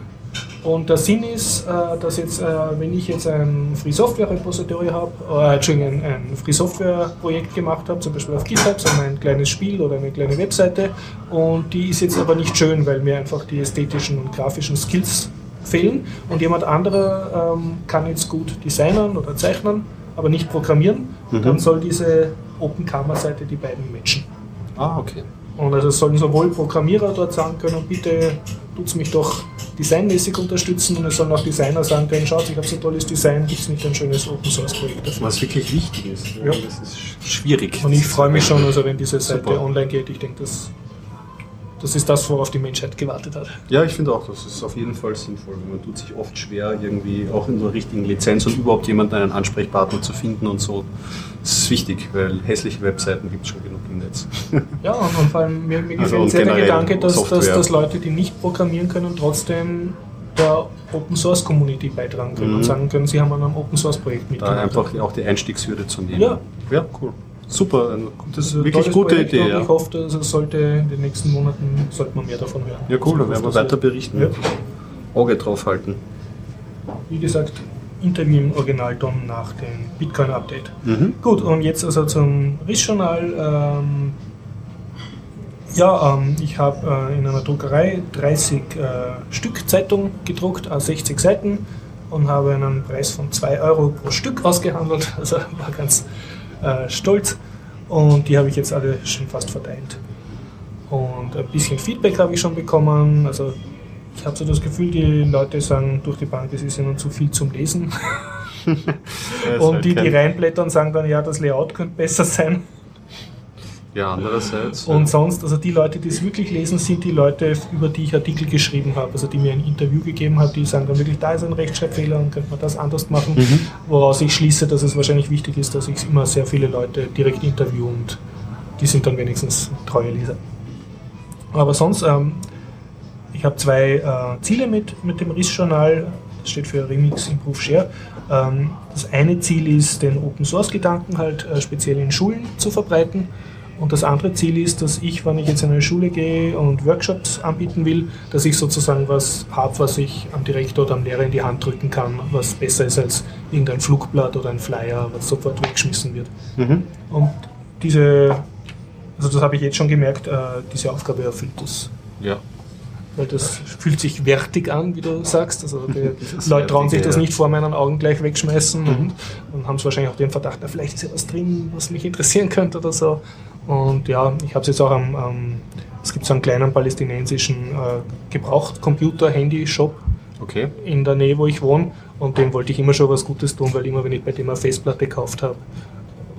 Und der Sinn ist, äh, dass jetzt, wenn ich jetzt ein Free Software Repository habe, äh, Entschuldigung, ein, Free Software Projekt gemacht habe, zum Beispiel auf GitHub, so ein kleines Spiel oder eine kleine Webseite, und die ist jetzt aber nicht schön, weil mir einfach die ästhetischen und grafischen Skills fehlen. Und jemand anderer ähm, kann jetzt gut designen oder zeichnen, aber nicht programmieren, dann soll diese Open Karma Seite die beiden matchen. Ah, okay. Und also es sollen sowohl Programmierer dort sagen können, bitte tut's mich doch designmäßig unterstützen und es sollen auch Designer sagen können, schaut, ich habe so ein tolles Design, gibt es nicht ein schönes Open Source Projekt dafür. Was wirklich wichtig ist. Ja. Das ist sch- schwierig. Und ich freue mich schon, also wenn diese Seite Super. online geht, ich denke, das, das ist das, worauf die Menschheit gewartet hat. Ja, ich finde auch, das ist auf jeden Fall sinnvoll. Man tut sich oft schwer, irgendwie auch in der richtigen Lizenz und überhaupt jemanden, einen Ansprechpartner zu finden und so. Das ist wichtig, weil hässliche Webseiten gibt es schon genug im Netz. Ja, und, und vor allem mir, mir Also gefällt sehr der Gedanke, dass, dass, dass Leute, die nicht programmieren können, trotzdem der Open Source Community beitragen können Mhm. und sagen können, sie haben an einem Open Source Projekt Da mitgemacht. einfach auch die Einstiegshürde zu nehmen. Ja. Ja, cool. Super, Das ist ein wirklich gute Projekt Idee. Ja. Ich hoffe, dass es sollte in den nächsten Monaten sollte man mehr davon hören. ja, cool, dann werden wir Das- weiter berichten. Ja. Auge drauf halten. Wie gesagt, Interview im Originalton nach dem Bitcoin-Update. Mhm. Gut, und jetzt also zum RIS-Journal. Ähm, ja, ähm, ich habe äh, in einer Druckerei 30 äh, Stück Zeitung gedruckt, äh, 60 Seiten und habe einen Preis von 2 Euro pro Stück ausgehandelt. Also war ganz äh, stolz. Und die habe ich jetzt alle schon fast verteilt. Und ein bisschen Feedback habe ich schon bekommen. Also ich habe so das Gefühl, die Leute sagen durch die Bank, es ist ihnen zu viel zum Lesen. Und halt die, die kein- reinblättern, sagen dann, ja, das Layout könnte besser sein. Ja, andererseits. Und sonst, also die Leute, die es wirklich lesen, sind die Leute, über die ich Artikel geschrieben habe, also die mir ein Interview gegeben haben, die sagen dann wirklich, da ist ein Rechtschreibfehler und könnte man das anders machen. Mhm. Woraus ich schließe, dass es wahrscheinlich wichtig ist, dass ich immer sehr viele Leute direkt interviewe und die sind dann wenigstens treue Leser. Aber sonst, ähm, ich habe zwei äh, Ziele mit, mit dem RIS-Journal. Das steht für Remix Improve Share. Ähm, das eine Ziel ist, den Open Source Gedanken halt äh, speziell in Schulen zu verbreiten. Und das andere Ziel ist, dass ich, wenn ich jetzt in eine Schule gehe und Workshops anbieten will, dass ich sozusagen was habe, was ich am Direktor oder am Lehrer in die Hand drücken kann, was besser ist als irgendein Flugblatt oder ein Flyer, was sofort weggeschmissen wird. Mhm. Und diese, also das habe ich jetzt schon gemerkt, äh, diese Aufgabe erfüllt das. Ja. Weil das fühlt sich wertig an, wie du sagst. Also die Leute trauen sich das nicht vor meinen Augen gleich wegschmeißen und, und haben wahrscheinlich auch den Verdacht, na, vielleicht ist ja was drin, was mich interessieren könnte oder so. Und ja, ich habe es jetzt auch am, am es gibt so einen kleinen palästinensischen äh, Gebrauchtcomputer-Handy-Shop Okay. in der Nähe, wo ich wohne. Und dem wollte ich immer schon was Gutes tun, weil immer, wenn ich bei dem eine Festplatte gekauft habe,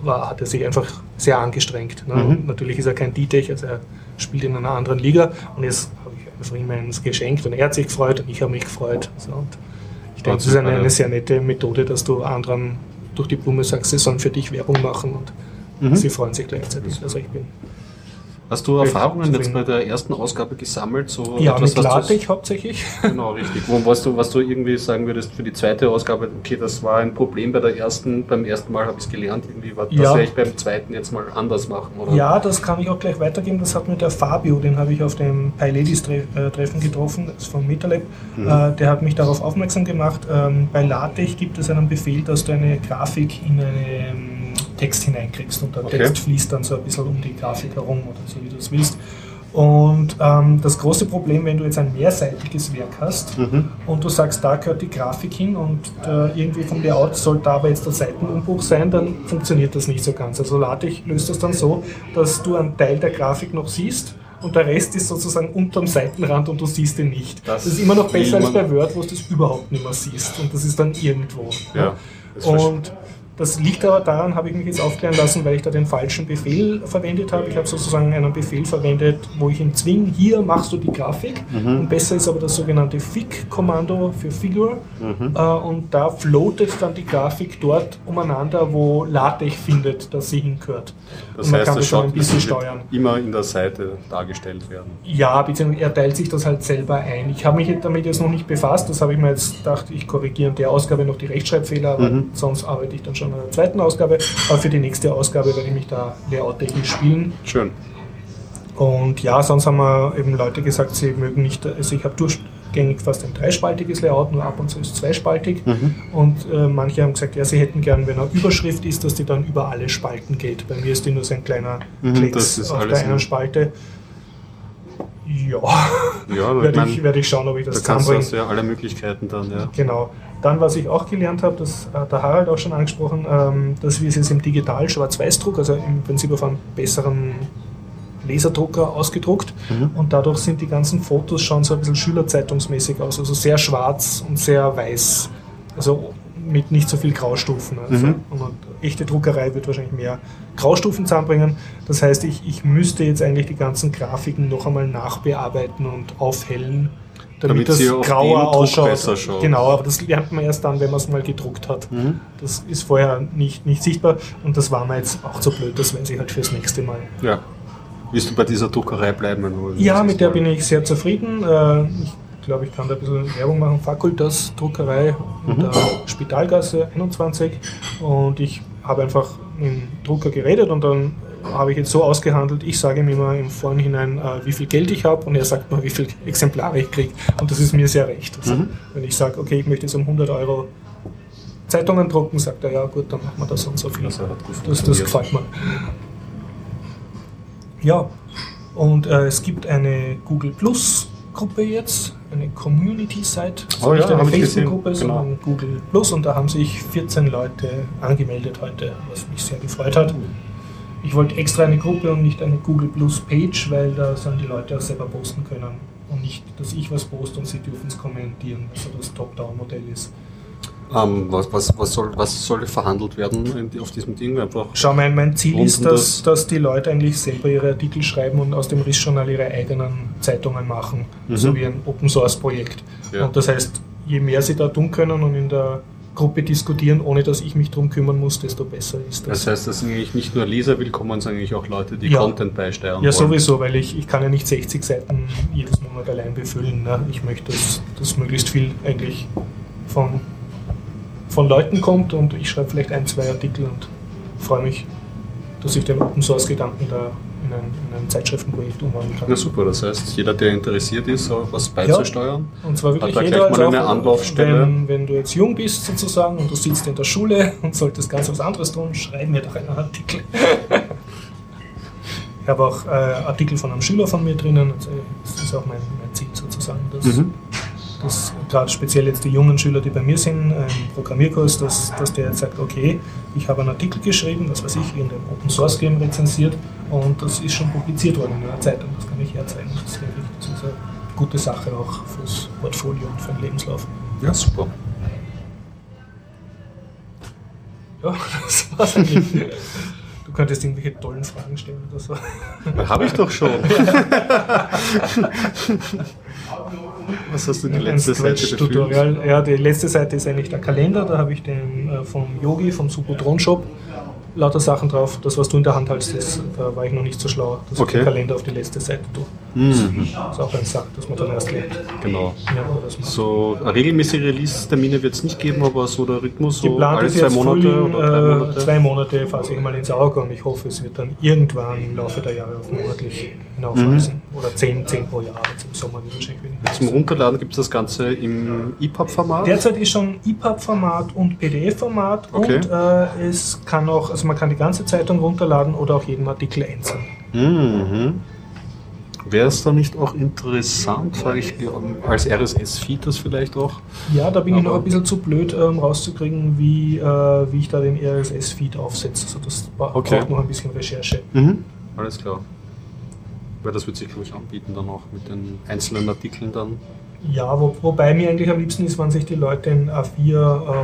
war, hat er sich einfach sehr angestrengt. Ne? Mhm. Natürlich ist er kein D-Tech, also er spielt in einer anderen Liga. Und jetzt habe ich einfach ihm eins geschenkt und er hat sich gefreut und ich habe mich gefreut. So, und ich denke, das ist eine, eine sehr nette Methode, dass du anderen durch die Blume sagst, sie sollen für dich Werbung machen und Mhm. sie freuen sich gleichzeitig. Also ich bin Hast du Erfahrungen jetzt bei der ersten Ausgabe gesammelt? So ja etwas, mit LaTeX hauptsächlich. Genau, richtig. Wo, was, du, was du irgendwie sagen würdest für die zweite Ausgabe, okay, das war ein Problem bei der ersten, beim ersten Mal habe ich es gelernt, irgendwie, war, das Ja. werde ich beim zweiten jetzt mal anders machen, oder? Ja, das kann ich auch gleich weitergeben. Das hat mir der Fabio, den habe ich auf dem PyLadies-Treffen getroffen, das ist vom MetaLab. Mhm. Äh, der hat mich darauf aufmerksam gemacht. Ähm, bei LaTeX gibt es einen Befehl, dass du eine Grafik in einen Text hineinkriegst und der Okay. Text fließt dann so ein bisschen um die Grafik herum oder so, wie du es willst. Und ähm, das große Problem, wenn du jetzt ein mehrseitiges Werk hast Mhm. und du sagst, da gehört die Grafik hin und äh, irgendwie vom Layout soll da aber jetzt der Seitenumbruch sein, dann funktioniert das nicht so ganz. Also LaTeX löst das dann so, dass du einen Teil der Grafik noch siehst und der Rest ist sozusagen unterm Seitenrand und du siehst ihn nicht. Das Das, ist immer noch besser als bei Word, wo du das überhaupt nicht mehr siehst und das ist dann irgendwo. Ja. Das verstehe- Und das liegt aber daran, habe ich mich jetzt aufklären lassen, weil ich da den falschen Befehl verwendet habe. Ich habe sozusagen einen Befehl verwendet, wo ich ihn zwinge, hier machst du die Grafik. Mhm. Und besser ist aber das sogenannte Fig-Kommando für Figure. Mhm. Äh, und da floatet dann die Grafik dort umeinander, wo LaTeX findet, dass sie hingehört. Das und man heißt, kann das schaut ein bisschen steuern. immer in der Seite dargestellt werden. Ja, beziehungsweise er teilt sich das halt selber ein. Ich habe mich damit jetzt noch nicht befasst, das habe ich mir jetzt gedacht, ich korrigiere in der Ausgabe noch die Rechtschreibfehler, aber Mhm. sonst arbeite ich dann schon an der zweiten Ausgabe. Aber für die nächste Ausgabe werde ich mich da layout-technisch spielen. Schön. Und ja, sonst haben wir eben Leute gesagt, sie mögen nicht, also ich habe durchgängig fast ein dreispaltiges Layout, nur ab und zu ist zweispaltig. Mhm. Und äh, manche haben gesagt, ja, sie hätten gern, wenn eine Überschrift ist, dass die dann über alle Spalten geht. Bei mir ist die nur so ein kleiner Mhm, Klecks ist auf alles der einen in- Spalte. Ja, Ja, werde ich, werde ich schauen, ob ich da das kannst zusammenbringe. hast du ja alle Möglichkeiten dann, ja. Genau. Dann, was ich auch gelernt habe, das hat der Harald auch schon angesprochen, ähm, dass wir es jetzt im Digital-Schwarz-Weiß-Druck, also im Prinzip auf einem besseren Laserdrucker ausgedruckt Mhm. und dadurch sind die ganzen Fotos schon so ein bisschen schülerzeitungsmäßig aus, also sehr schwarz und sehr weiß, also mit nicht so viel Graustufen. Also. Mhm. Und echte Druckerei wird wahrscheinlich mehr Graustufen zusammenbringen. Das heißt, ich, ich müsste jetzt eigentlich die ganzen Grafiken noch einmal nachbearbeiten und aufhellen, damit, Damit das grauer ausschaut. Genau, aber das lernt man erst dann, wenn man es mal gedruckt hat. Mhm. Das ist vorher nicht, nicht sichtbar und das war mir jetzt auch so blöd, das weiß ich halt fürs nächste Mal. Ja. Willst du bei dieser Druckerei bleiben? Ja, mit der mal? bin ich sehr zufrieden. Äh, Ich glaube, ich kann da ein bisschen Werbung machen. Fakultas Druckerei in Mhm. der Spitalgasse 21 und ich habe einfach mit dem Drucker geredet und dann habe ich jetzt so ausgehandelt, ich sage ihm immer im Vorhinein, äh, wie viel Geld ich habe und er sagt mir, wie viele Exemplare ich kriege. Und das ist mir sehr recht. Also, Mhm. Wenn ich sage, okay, ich möchte jetzt um 100 Euro Zeitungen drucken, sagt er, ja gut, dann machen wir das und so viel. Das, das funktioniert. gefällt mir. Ja, und äh, es gibt eine Google Plus Gruppe jetzt, eine Community-Site, also Oh nicht ja, eine Facebook-Gruppe, genau. sondern Google Plus und da haben sich 14 Leute angemeldet heute, was mich sehr gefreut hat. Ich wollte extra eine Gruppe und nicht eine Google Plus Page, weil da sollen die Leute auch selber posten können und nicht, dass ich was poste und sie dürfen es kommentieren, so das Top-Down-Modell ist. Ähm, was, was, was, soll, was soll verhandelt werden auf diesem Ding? Einfach Schau, mein, mein Ziel ist, dass, das- dass die Leute eigentlich selber ihre Artikel schreiben und aus dem Rissjournal ihre eigenen Zeitungen machen, Mhm. so wie ein Open Source Projekt. Ja. Und das heißt, je mehr sie da tun können und in der Gruppe diskutieren, ohne dass ich mich darum kümmern muss, desto besser ist das. Das heißt, das sind eigentlich nicht nur Leser willkommen, sondern eigentlich auch Leute, die Ja. Content beisteuern ja, sowieso, weil ich, ich kann ja nicht 60 Seiten jedes Monat allein befüllen. Ne? Ich möchte, dass, dass möglichst viel eigentlich von, von Leuten kommt und ich schreibe vielleicht ein, zwei Artikel und freue mich, dass ich den Open Source Gedanken da in ein, in ein Zeitschriftenprojekt umwandeln kann. Na super, das heißt, jeder, der interessiert ist, was beizusteuern. Und zwar wirklich Hat da jeder, gleich mal also eine auch, Anlaufstelle? Wenn, wenn du jetzt jung bist sozusagen und du sitzt in der Schule und solltest ganz was anderes tun, schreib mir doch einen Artikel. ich habe auch äh, Artikel von einem Schüler von mir drinnen. Also, das ist auch mein, mein Ziel sozusagen, dass, Mhm. dass gerade speziell jetzt die jungen Schüler, die bei mir sind, äh, im Programmierkurs, dass, dass der jetzt sagt, okay, ich habe einen Artikel geschrieben, was weiß ich, in dem Open Source Game rezensiert und das ist schon publiziert worden in einer Zeitung, das kann ich herzeigen. Das denke ich, das ist eine gute Sache auch fürs Portfolio und für den Lebenslauf. Ja, super. Ja, das war's eigentlich. Du könntest irgendwelche tollen Fragen stellen oder so. Habe ich doch schon. was hast du die letzte Seite? Scratch-Tutorial. Ja, die letzte Seite ist eigentlich der Kalender. Da habe ich den äh, vom Yogi, vom Subotron Shop, lauter Sachen drauf. Das, was du in der Hand hältst, das, da war ich noch nicht so schlau, dass Okay. ich den Kalender auf die letzte Seite tue. Mhm, Das ist auch ein Sack, das man dann erst lernt. genau. Ja, das. So regelmäßige Release-Termine wird es nicht geben, aber so der Rhythmus so Geplant alle ist zwei Monate Frühling, oder drei äh, Monate. zwei Monate fasse ich mal ins Auge und ich hoffe, es wird dann irgendwann im Laufe der Jahre auf monatlich hinaufweisen. Oder zehn, zehn pro Jahr, jetzt im Sommer wird wahrscheinlich weniger. Zum Runterladen gibt es das Ganze im EPUB-Format. Derzeit ist schon EPUB-Format und PDF-Format Okay. und äh, es kann auch, also man kann die ganze Zeitung runterladen oder auch jeden Artikel einzeln. Mhm. Wäre es da nicht auch interessant, frage ich, als RSS-Feed das vielleicht auch? Ja, da bin ich Aber- noch ein bisschen zu blöd ähm, rauszukriegen, wie, äh, wie ich da den RSS-Feed aufsetze. Also das Okay. braucht noch ein bisschen Recherche. Mhm. Alles klar. Weil das wird sich, glaube ich, anbieten dann auch mit den einzelnen Artikeln dann. Ja, wo, wobei mir eigentlich am liebsten ist, wenn sich die Leute in A4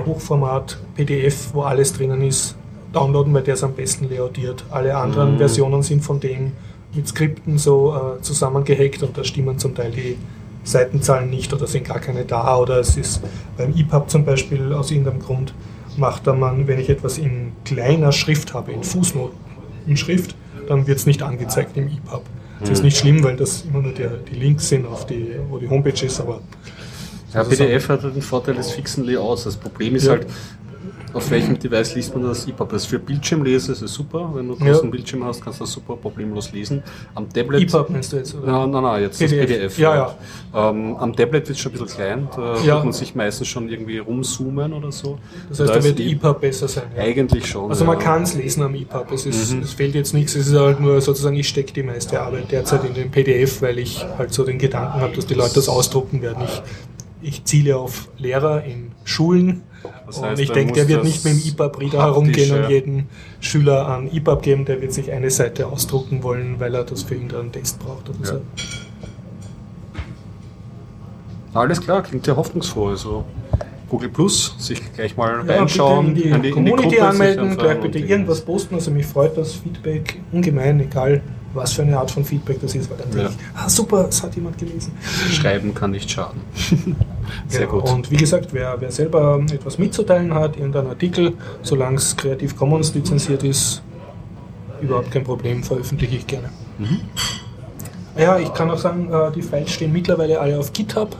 äh, Hochformat PDF, wo alles drinnen ist, downloaden, weil der ist am besten layoutiert. Alle anderen Mhm. Versionen sind von dem mit Skripten so äh, zusammengehackt und da stimmen zum Teil die Seitenzahlen nicht oder sind gar keine da oder es ist beim EPUB zum Beispiel aus irgendeinem Grund macht da man, wenn ich etwas in kleiner Schrift habe, in Fußnoten in Schrift, dann wird es nicht angezeigt im EPUB. Das ist Mhm. nicht schlimm, weil das immer nur der, die Links sind, auf die, wo die Homepage ist, aber Ja, PDF hat den Vorteil des fixen Layouts. Das Problem ist Ja. halt, auf welchem Device liest man das EPUB? Das für Bildschirmleser ist es super. Wenn du Ja. großen Bildschirm hast, kannst du das super problemlos lesen. Am Tablet. EPUB meinst du jetzt? Oder? Nein, nein, nein, jetzt PDF. das PDF. Ja, ja. Ähm, am Tablet wird es schon ein bisschen klein. Da Ja. wird man sich meistens schon irgendwie rumzoomen oder so. Das heißt, da ist wird EPUB besser sein. Ja. Eigentlich schon. Also man kann es lesen am EPUB, es, ist, Mhm. es fehlt jetzt nichts, es ist halt nur sozusagen, ich stecke die meiste Arbeit derzeit in den PDF, weil ich halt so den Gedanken habe, dass die Leute das ausdrucken werden. Ich, ich ziele auf Lehrer in Schulen Das und heißt, ich man denke, der wird nicht mit dem EPUB-Reader herumgehen und jeden Schüler an EPUB geben, der wird sich eine Seite ausdrucken wollen, weil er das für irgendeinen Test braucht oder Ja. so. Alles klar, klingt ja hoffnungsfroh. Also Google Plus, sich gleich mal Ja, reinschauen, bitte in die, in Community Gruppe sich anmelden, gleich bitte und- irgendwas posten. Also mich freut das Feedback ungemein, egal was für eine Art von Feedback das ist, weil dann Ja. denke ich, ah super, es hat jemand gelesen. Schreiben kann nicht schaden. Sehr Genau. gut. Und wie gesagt, wer, wer selber etwas mitzuteilen hat, irgendein Artikel, solange es Creative Commons lizenziert ist, überhaupt kein Problem, veröffentliche ich gerne. Mhm. Ja, ich kann auch sagen, äh, die Files stehen mittlerweile alle auf GitHub.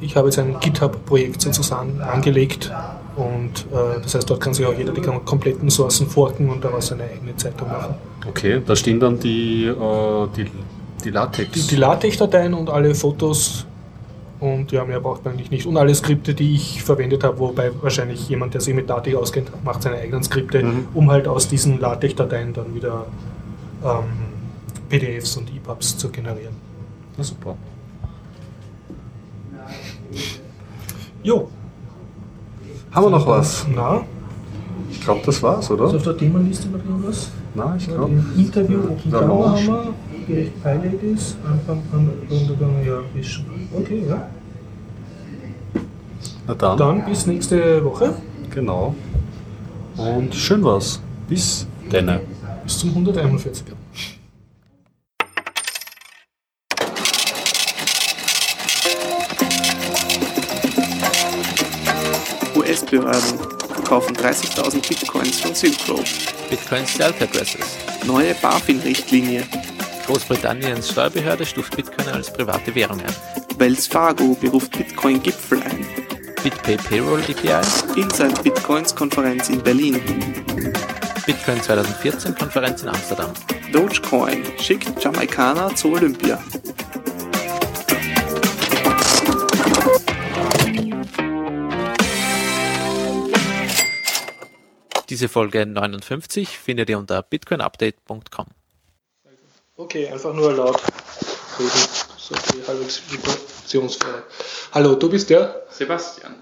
Ich habe jetzt ein GitHub-Projekt sozusagen angelegt, Und äh, das heißt, dort kann sich auch jeder die kompletten Sourcen forken und daraus seine eigene Zeitung machen. Okay, da stehen dann die, äh, die, die Latex. Die, die LaTeX-Dateien und alle Fotos und ja, mehr braucht man eigentlich nicht. Und alle Skripte, die ich verwendet habe, wobei wahrscheinlich jemand, der sich mit LaTeX auskennt, macht seine eigenen Skripte, mhm. um halt aus diesen LaTeX-Dateien dann wieder ähm, PDFs und EPUBs zu generieren. Na super. Jo. Haben wir noch was? Na? Ich glaube, das war's, oder? Ist auf der Themenliste noch irgendwas? Nein, ich glaube. Interview Open Camera haben wir, Gerecht Pilot ist, Anfang an runtergegangen, ja, ist schon. Okay, ja. Na dann. Dann bis nächste Woche. Genau. Und schön was. Bis denne. Bis zum 141er. US-Behörden verkaufen 30.000 Bitcoins von Silk Road. Bitcoin Stealth Addresses. Neue BaFin-Richtlinie. Großbritanniens Steuerbehörde stuft Bitcoin als private Währung ein. Wells Fargo beruft Bitcoin-Gipfel ein. BitPay Payroll API. Inside Bitcoins Konferenz in Berlin. Bitcoin 2014 Konferenz in Amsterdam. Dogecoin schickt Jamaikaner zu Olympia. Diese Folge 59 findet ihr unter bitcoinupdate.com. Okay, einfach nur laut reden. So die. Hallo, du bist der? Sebastian.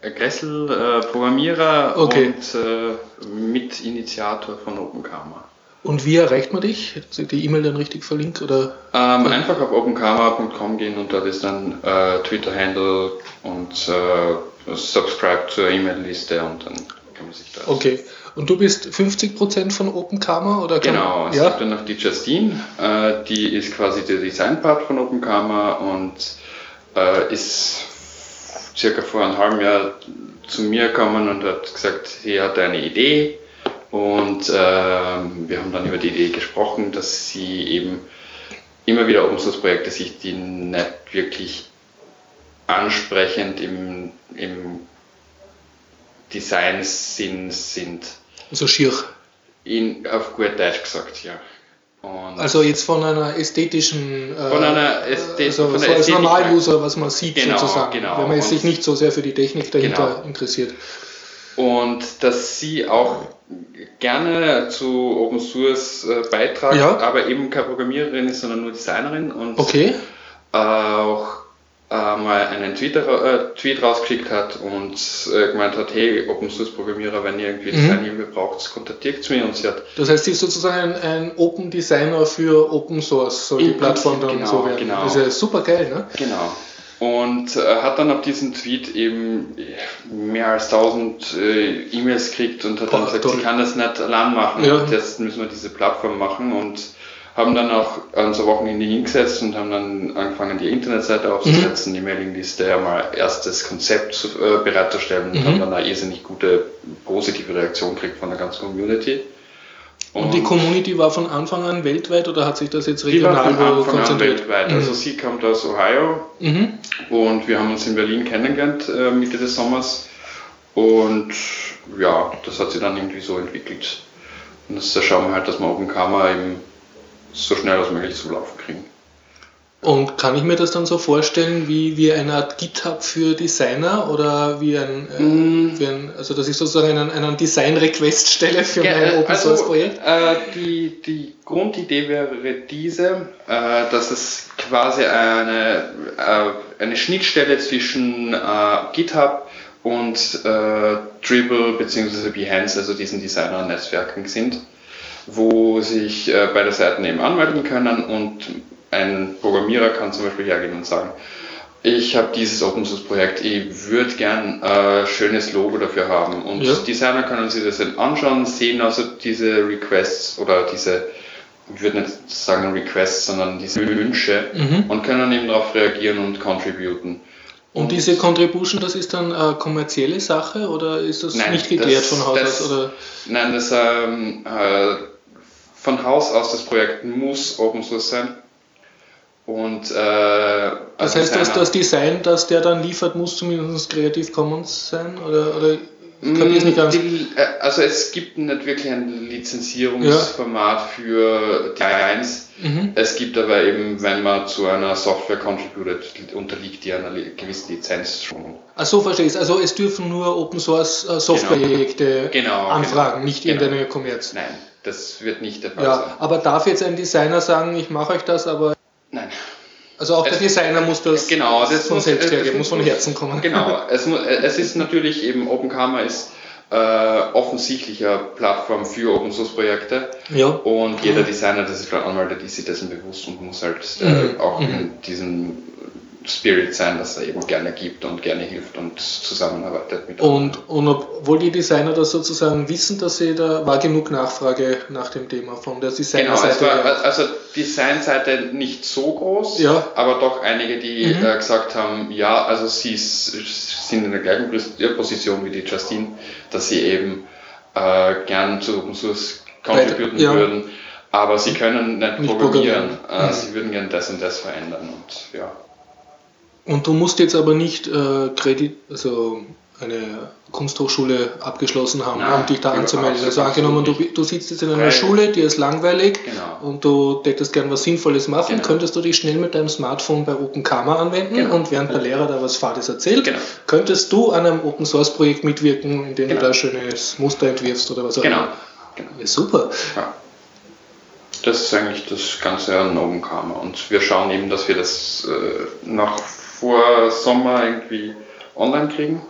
Gressel, äh, Programmierer Okay. und äh, Mitinitiator von OpenKarma. Und wie erreicht man dich? Ist die E-Mail dann richtig verlinkt? Oder? Ähm, einfach auf openkarma.com gehen und dort ist dann äh, Twitter-Handle und äh, Subscribe zur E-Mail-Liste und dann kann man sich da. Okay. Und du bist 50% von Open Karma? Oder kann Genau, es ja? gibt dann noch die Justine, äh, die ist quasi der Design-Part von OpenKarma und äh, ist circa vor einem halben Jahr zu mir gekommen und hat gesagt, sie hat eine Idee und ähm, wir haben dann über die Idee gesprochen, dass sie eben immer wieder Open Source Projekte sich, die nicht wirklich ansprechend im, im Design-Sinn sind. So schier. In, auf gut Deutsch gesagt, ja. Und Also jetzt von einer ästhetischen, äh, Von einer Ästhet- also von so der als Normaluser, was man sieht Genau, sozusagen, genau. wenn man sich nicht so sehr für die Technik dahinter Genau. interessiert. Und dass sie auch gerne zu Open Source äh, beitragt, Ja. aber eben keine Programmiererin ist, sondern nur Designerin und Okay, äh, auch mal einen Twitter, äh, Tweet rausgeschickt hat und äh, gemeint hat, hey, Open Source Programmierer, wenn ihr irgendwie Mhm. Designhilfe braucht, kontaktiert mich und sie hat das heißt, sie ist sozusagen ein, ein Open Designer für Open Source, soll die Plattform dann genau, so werden. genau. Das ist ja super geil, ne? Genau. Und äh, hat dann auf diesen Tweet eben mehr als 1000 äh, E-Mails gekriegt und hat Boah, dann gesagt, toll. sie kann das nicht allein machen. Ja. Und jetzt müssen wir diese Plattform machen und haben dann auch an so Wochenende hingesetzt und haben dann angefangen, die Internetseite aufzusetzen, Mhm. die Mailingliste, einmal erstes Konzept äh, bereitzustellen und Mhm. haben dann eine irrsinnig gute positive Reaktion gekriegt von der ganzen Community. Und, die Community war von Anfang an weltweit oder hat sich das jetzt die war regional von Anfang an konzentriert? weltweit. Also sie kommt aus Ohio, Mhm. Und wir haben uns in Berlin kennengelernt äh, Mitte des Sommers. Und ja, das hat sich dann irgendwie so entwickelt. Und das, da schauen wir halt, dass wir Open Karma eben so schnell als möglich zum Laufen kriegen. Und kann ich mir das dann so vorstellen wie, wie eine Art GitHub für Designer oder wie ein, äh, Mm. wie ein also dass ich sozusagen einen, einen Design-Request stelle für mein äh, Open Source Projekt? äh, die, die Grundidee wäre diese, äh, dass es quasi eine, äh, eine Schnittstelle zwischen äh, GitHub und Dribble bzw. Behance, also diesen Designer-Netzwerken sind, wo sich äh, beide Seiten eben anmelden können und ein Programmierer kann zum Beispiel hergehen und sagen, ich habe dieses Open Source Projekt, ich würde gern äh, schönes Logo dafür haben. Und Ja. Designer können sich das dann anschauen, sehen also diese Requests oder diese, ich würde nicht sagen Requests, sondern diese Wünsche Mhm. und können eben darauf reagieren und contributen. Und diese Contribution, das ist dann eine kommerzielle Sache oder ist das Nein, nicht geklärt das- von Haus das- aus? Oder? Nein, das ähm, äh, von Haus aus, das Projekt muss Open Source sein. Und äh, Das als heißt, dass das Design, das der dann liefert, muss zumindest Creative Commons sein? Oder, oder ich nicht ganz? Die, äh, also es gibt nicht wirklich ein Lizenzierungsformat für Designs. Mhm. Es gibt aber eben, wenn man zu einer Software contributed, unterliegt die einer gewissen Lizenz schon. Ach so, verstehe ich. Also es dürfen nur Open Source äh, Softwareprojekte Genau, anfragen, genau. nicht Genau. irgendeine Kommerz. Nein, das wird nicht der Fall sein. Ja, aber darf jetzt ein Designer sagen, ich mache euch das, aber Nein. also auch Es- der Designer muss das Genau, es von muss- selbst es hergeben, muss von Herzen kommen. Genau, es, mu- es ist natürlich eben, OpenKama ist äh, offensichtlicher Plattform für Open Source Projekte Ja. und jeder Designer, der sich dort anmeldet, ist sich dessen bewusst und muss halt äh, Mhm. auch in diesem Spirit sein, dass er eben gerne gibt und gerne hilft und zusammenarbeitet mit Und, und obwohl die Designer das sozusagen wissen, dass sie da war genug Nachfrage nach dem Thema von der Genau, Designerseite. es war also Designseite nicht so groß, Ja. aber doch einige, die Mhm. äh, gesagt haben, ja, also sie sind in der gleichen Pos- Position wie die Justine, dass sie eben äh, gern zu Open Source contributen Ja. würden, aber sie können nicht, Nicht programmieren. programmieren. Mhm. Sie würden gern das und das verändern und ja. Und du musst jetzt aber nicht äh, Kredit, also eine Kunsthochschule abgeschlossen haben, Nein, um dich da über- anzumelden. Also angenommen, du, du sitzt jetzt in einer Schule, die ist langweilig Genau. und du tätest gern was Sinnvolles machen, Genau. könntest du dich schnell mit deinem Smartphone bei OpenKama anwenden Genau. und während der Lehrer da was Fades erzählt, Genau. könntest du an einem Open Source Projekt mitwirken, in dem Genau. du da schönes Muster entwirfst oder was auch Genau. immer. genau. Ja, super. Ja. Das ist eigentlich das Ganze an OpenKama und wir schauen eben, dass wir das äh, noch vor Sommer irgendwie online kriegen.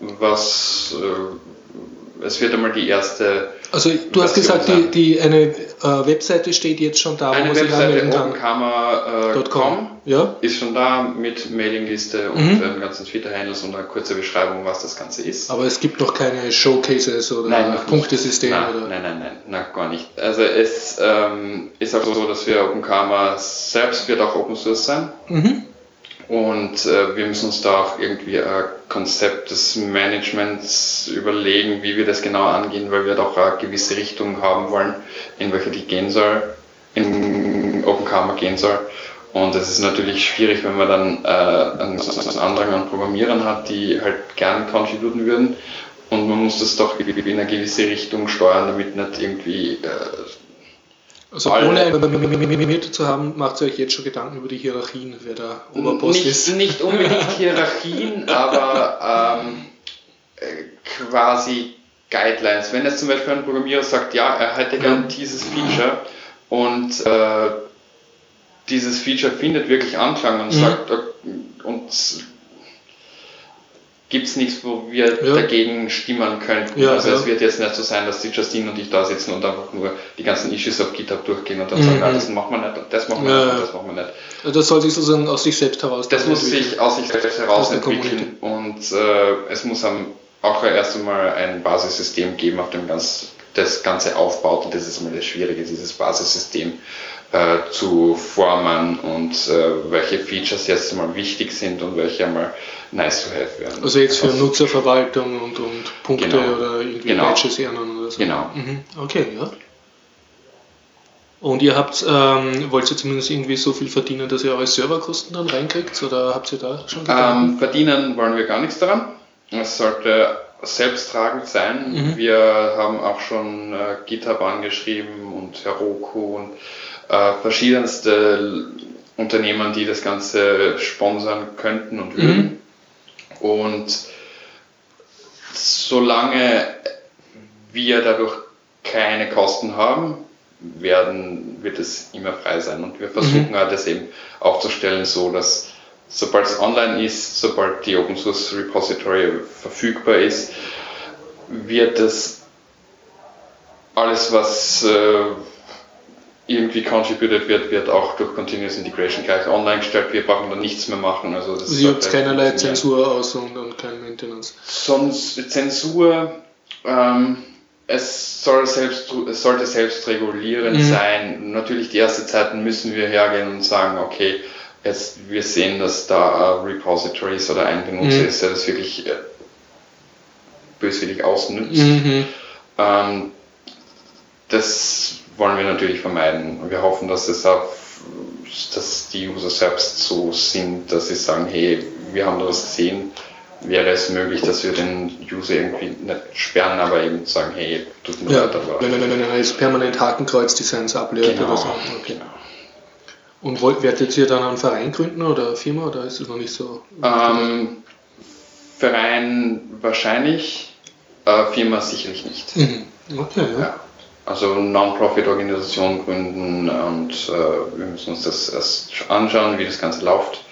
Was äh, es wird einmal die erste Also du hast Version gesagt, die, sein. die, eine äh, Webseite steht jetzt schon da, wo eine man sich Webseite anmelden kann. openkama.com .com. Ja? ist schon da mit Mailingliste und Mhm. den ganzen Twitter-Handles und eine kurze Beschreibung, was das Ganze ist. Aber es gibt noch keine Showcases oder nicht. Punktesystem nein, oder. Nein, nein, nein, nein, gar nicht. Also es ähm, ist auch so, dass wir OpenKama selbst wird auch Open Source sein. Mhm. Und äh, wir müssen uns da auch irgendwie ein Konzept des Managements überlegen, wie wir das genau angehen, weil wir doch eine gewisse Richtung haben wollen, in welche die gehen soll, in OpenKama gehen soll. Und es ist natürlich schwierig, wenn man dann äh, einen, einen Andrang an Programmierern hat, die halt gern contributen würden. Und man muss das doch in eine gewisse Richtung steuern, damit nicht irgendwie äh, Also Alle- ohne ein zu haben, macht ihr euch jetzt schon Gedanken über die Hierarchien, wer der Oberboss nicht, ist. nicht unbedingt Hierarchien, aber ähm, äh, quasi Guidelines. Wenn jetzt zum Beispiel ein Programmierer sagt, ja, er hätte gern dieses Feature und äh, dieses Feature findet wirklich Anklang und Mhm. sagt, und gibt es nichts, wo wir Ja. dagegen stimmen könnten. Ja, also ja. es wird jetzt nicht so sein, dass die Justine und ich da sitzen und einfach nur die ganzen Issues auf GitHub durchgehen und dann Mhm. sagen, ah, das machen wir nicht, und das machen wir nicht, und das machen wir nicht. Das soll sich sozusagen aus sich selbst heraus. Das muss sich aus sich selbst heraus entwickeln und äh, es muss auch erst einmal ein Basissystem geben, auf dem ganz, das Ganze aufbaut und das ist immer das Schwierige, dieses Basissystem äh, zu formen und äh, welche Features jetzt einmal wichtig sind und welche einmal nice to have werden. Also jetzt für Das- Nutzerverwaltung und, und Punkte Genau. oder irgendwie Genau. Badges ehren oder so. Genau. Mhm. Okay, ja. Und ihr habt, ähm, wollt ihr zumindest irgendwie so viel verdienen, dass ihr eure Serverkosten dann reinkriegt? Oder habt ihr da schon? Ähm, verdienen wollen wir gar nichts daran. Es sollte selbsttragend sein. Mhm. Wir haben auch schon äh, GitHub angeschrieben und Heroku und äh, verschiedenste Unternehmen, die das Ganze sponsern könnten und würden. Und solange wir dadurch keine Kosten haben, werden, wird es immer frei sein. Und wir versuchen halt das eben aufzustellen, so dass sobald es online ist, sobald die Open Source Repository verfügbar ist, wird das alles, was äh, irgendwie contributed wird, wird auch durch Continuous Integration gleich online gestellt. Wir brauchen da nichts mehr machen. Also, das Also ihr habt sollte keinerlei. Zensur aus und, und kein Maintenance. Sonst Zensur, ähm, es, soll selbst, es sollte selbstregulierend Mhm. sein. Natürlich die erste Zeit müssen wir hergehen und sagen, okay, jetzt wir sehen, dass da ein Repository ist oder ein Benutzer Mhm. ist, der das wirklich äh, böswillig ausnützt. Mhm. Ähm, das wollen wir natürlich vermeiden. Wir hoffen, dass es auf dass die User selbst so sind, dass sie sagen, hey, wir haben da was gesehen, wäre es möglich, dass wir den User irgendwie nicht sperren, aber eben sagen, hey, tut mir Ja, leid, aber wenn, wenn, wenn er jetzt permanent Hakenkreuz-Designs ablehnt Genau, oder so. Okay. genau. Und wollt, werdet ihr dann einen Verein gründen oder eine Firma oder ist es noch nicht so? Ähm, Verein wahrscheinlich, äh, Firma sicherlich nicht. Mhm. Okay, ja. Ja. Also Non-Profit-Organisation gründen und äh, wir müssen uns das erst anschauen, wie das Ganze läuft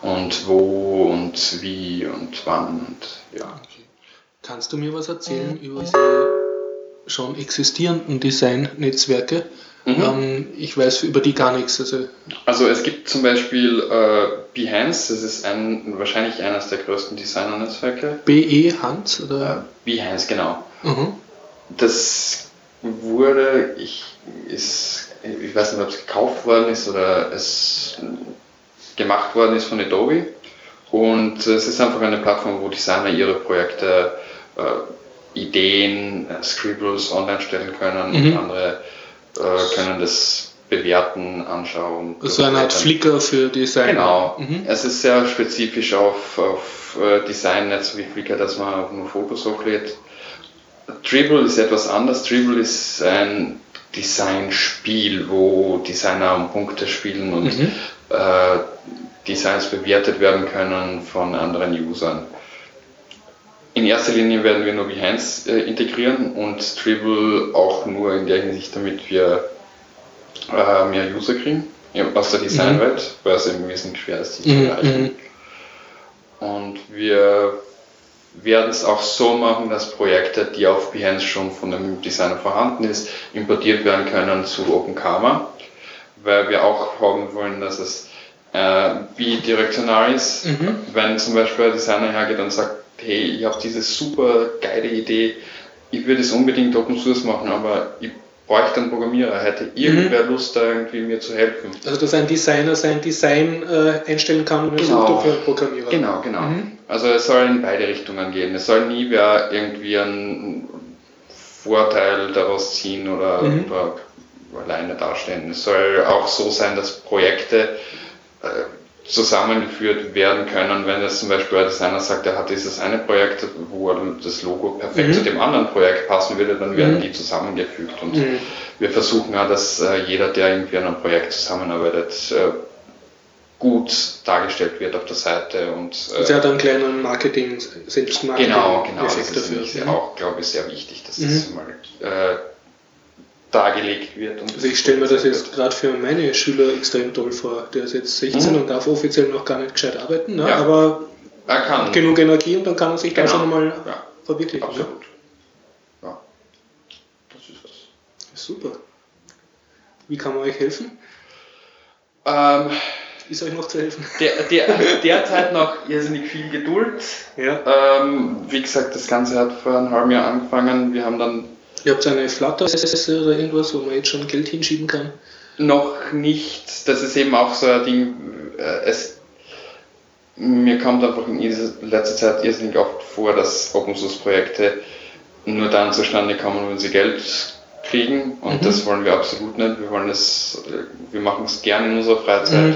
und wo und wie und wann und ja. Okay. Kannst du mir was erzählen über diese schon existierenden Design-Netzwerke? Mhm. Ähm, ich weiß über die gar nichts. Also, Also es gibt zum Beispiel äh, Behance, das ist ein, wahrscheinlich eines der größten Designer-Netzwerke. BE Hans Äh, oder? Behance, genau. Mhm. Das wurde, ich, ist, ich weiß nicht, ob es gekauft worden ist oder es gemacht worden ist von Adobe. Und es ist einfach eine Plattform, wo Designer ihre Projekte, äh, Ideen, äh, Scribbles online stellen können Mhm. und andere äh, können das bewerten, anschauen. So eine Art. Flickr für Design. Genau. Mhm. Es ist sehr spezifisch auf, auf äh, Design, nicht so wie Flickr, dass man nur Fotos hochlädt. Dribble ist etwas anders. Dribble ist ein Designspiel, wo Designer um Punkte spielen und Mhm. äh, Designs bewertet werden können von anderen Usern. In erster Linie werden wir nur Behance äh, integrieren und Dribble auch nur in der Hinsicht, damit wir äh, mehr User kriegen aus der Designwelt, weil es eben wesentlich schwer ist, die zu Mhm. erreichen. Mhm. Und wir werden es auch so machen, dass Projekte, die auf Behance schon von dem Designer vorhanden ist, importiert werden können zu OpenKarma, weil wir auch haben wollen, dass es äh, bidirektional ist. Mhm. Wenn zum Beispiel ein Designer hergeht und sagt, hey, ich habe diese super geile Idee, ich würde es unbedingt Open Source machen, aber ich bräuchte einen Programmierer, hätte irgendwer Lust, da irgendwie mir zu helfen. Also dass ein Designer sein Design äh, einstellen kann und Genau. sucht für einen Programmierer. Genau, genau. Mhm. Also es soll in beide Richtungen gehen. Es soll nie wer irgendwie einen Vorteil daraus ziehen oder, Mhm. oder alleine dastehen. Es soll auch so sein, dass Projekte äh, zusammengeführt werden können, wenn jetzt zum Beispiel ein Designer sagt, er hat dieses eine Projekt, wo das Logo perfekt Mhm. zu dem anderen Projekt passen würde, dann werden Mhm. die zusammengefügt. Und Mhm. wir versuchen ja, dass äh, jeder, der irgendwie an einem Projekt zusammenarbeitet, äh, gut dargestellt wird auf der Seite und äh, Also er hat einen kleinen Marketing, Selbstmarketing Genau, genau. Das ist dafür. Mhm. auch, glaube ich, sehr wichtig, dass Mhm. das mal äh, dargelegt wird. Also ich stelle mir das jetzt gerade für meine Schüler extrem toll vor. Der ist jetzt 16 Mhm. und darf offiziell noch gar nicht gescheit arbeiten, ne? Ja. aber Er kann. genug Energie und dann kann er sich da Genau. schon einmal Ja, verwirklichen. Ne? absolut. Ja. Das ist was. Super. Wie kann man euch helfen? Ähm, Ist euch noch zu helfen? der, der, derzeit noch irrsinnig viel Geduld. Ja. Ähm, wie gesagt, das Ganze hat vor einem halben Jahr angefangen. Wir haben dann Ihr habt eine Flutter oder irgendwas, wo man jetzt schon Geld hinschieben kann? noch nicht, das ist eben auch so ein Ding, äh, es, mir kommt einfach in letzter Zeit irrsinnig oft vor, dass Open Source Projekte nur dann zustande kommen, wenn sie Geld kriegen und Mhm. das wollen wir absolut nicht. Wir wollen das, äh, wir machen es gerne in unserer Freizeit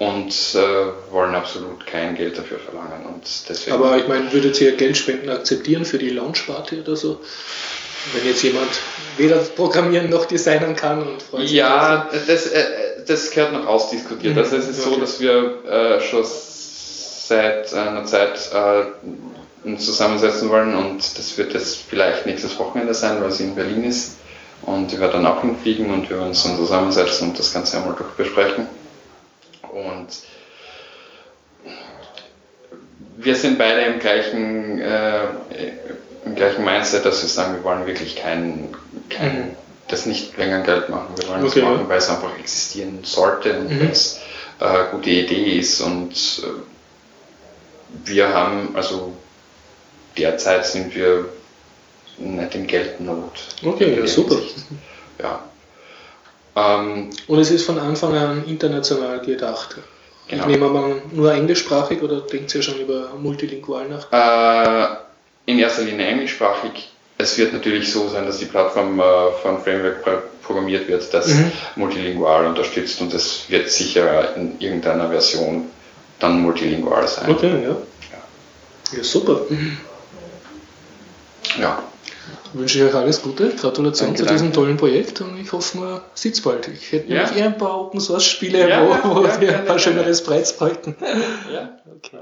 Mhm. und äh, wollen absolut kein Geld dafür verlangen und deswegen. Aber ich meine, würdet ihr Geldspenden akzeptieren für die Launchparty oder so? Wenn jetzt jemand weder programmieren noch designen kann und freut sich Ja, das, äh, das gehört noch ausdiskutiert. Mhm, Also es ist so, okay. dass wir äh, schon seit einer Zeit äh, uns zusammensetzen wollen und das wird jetzt vielleicht nächstes Wochenende sein, weil sie in Berlin ist. Und ich werde dann auch hinfliegen und wir werden uns dann zusammensetzen und das Ganze einmal durchbesprechen. Und wir sind beide im gleichen, äh, im gleichen Mindset, dass wir sagen, wir wollen wirklich kein, kein Mhm. das nicht wegen Geld machen. Wir wollen Okay, das machen, ja. weil es einfach existieren sollte und Mhm. weil es äh, eine gute Idee ist. Und äh, wir haben, also derzeit sind wir nicht in Geldnot. Okay, ja, super. Hinsicht. Ja. Ähm, Und es ist von Anfang an international gedacht. Genau. Ich nehme mal nur englischsprachig oder denkt ihr schon über multilingual nach? Äh, in erster Linie englischsprachig. Es wird natürlich so sein, dass die Plattform äh, von Framework pro- programmiert wird, das Mhm. multilingual unterstützt und es wird sicher in irgendeiner Version dann multilingual sein. Okay, ja. Ja, super. Ja. Wünsche ich euch alles Gute. Gratulation Danke, zu diesem danke. tollen Projekt und ich hoffe, man sieht es bald. Ich hätte Ja. nämlich eher ein paar Open Source Spiele, Ja, wo, ja, wo ja, wir ein paar schöneres Preis bräuchten. ja. Okay.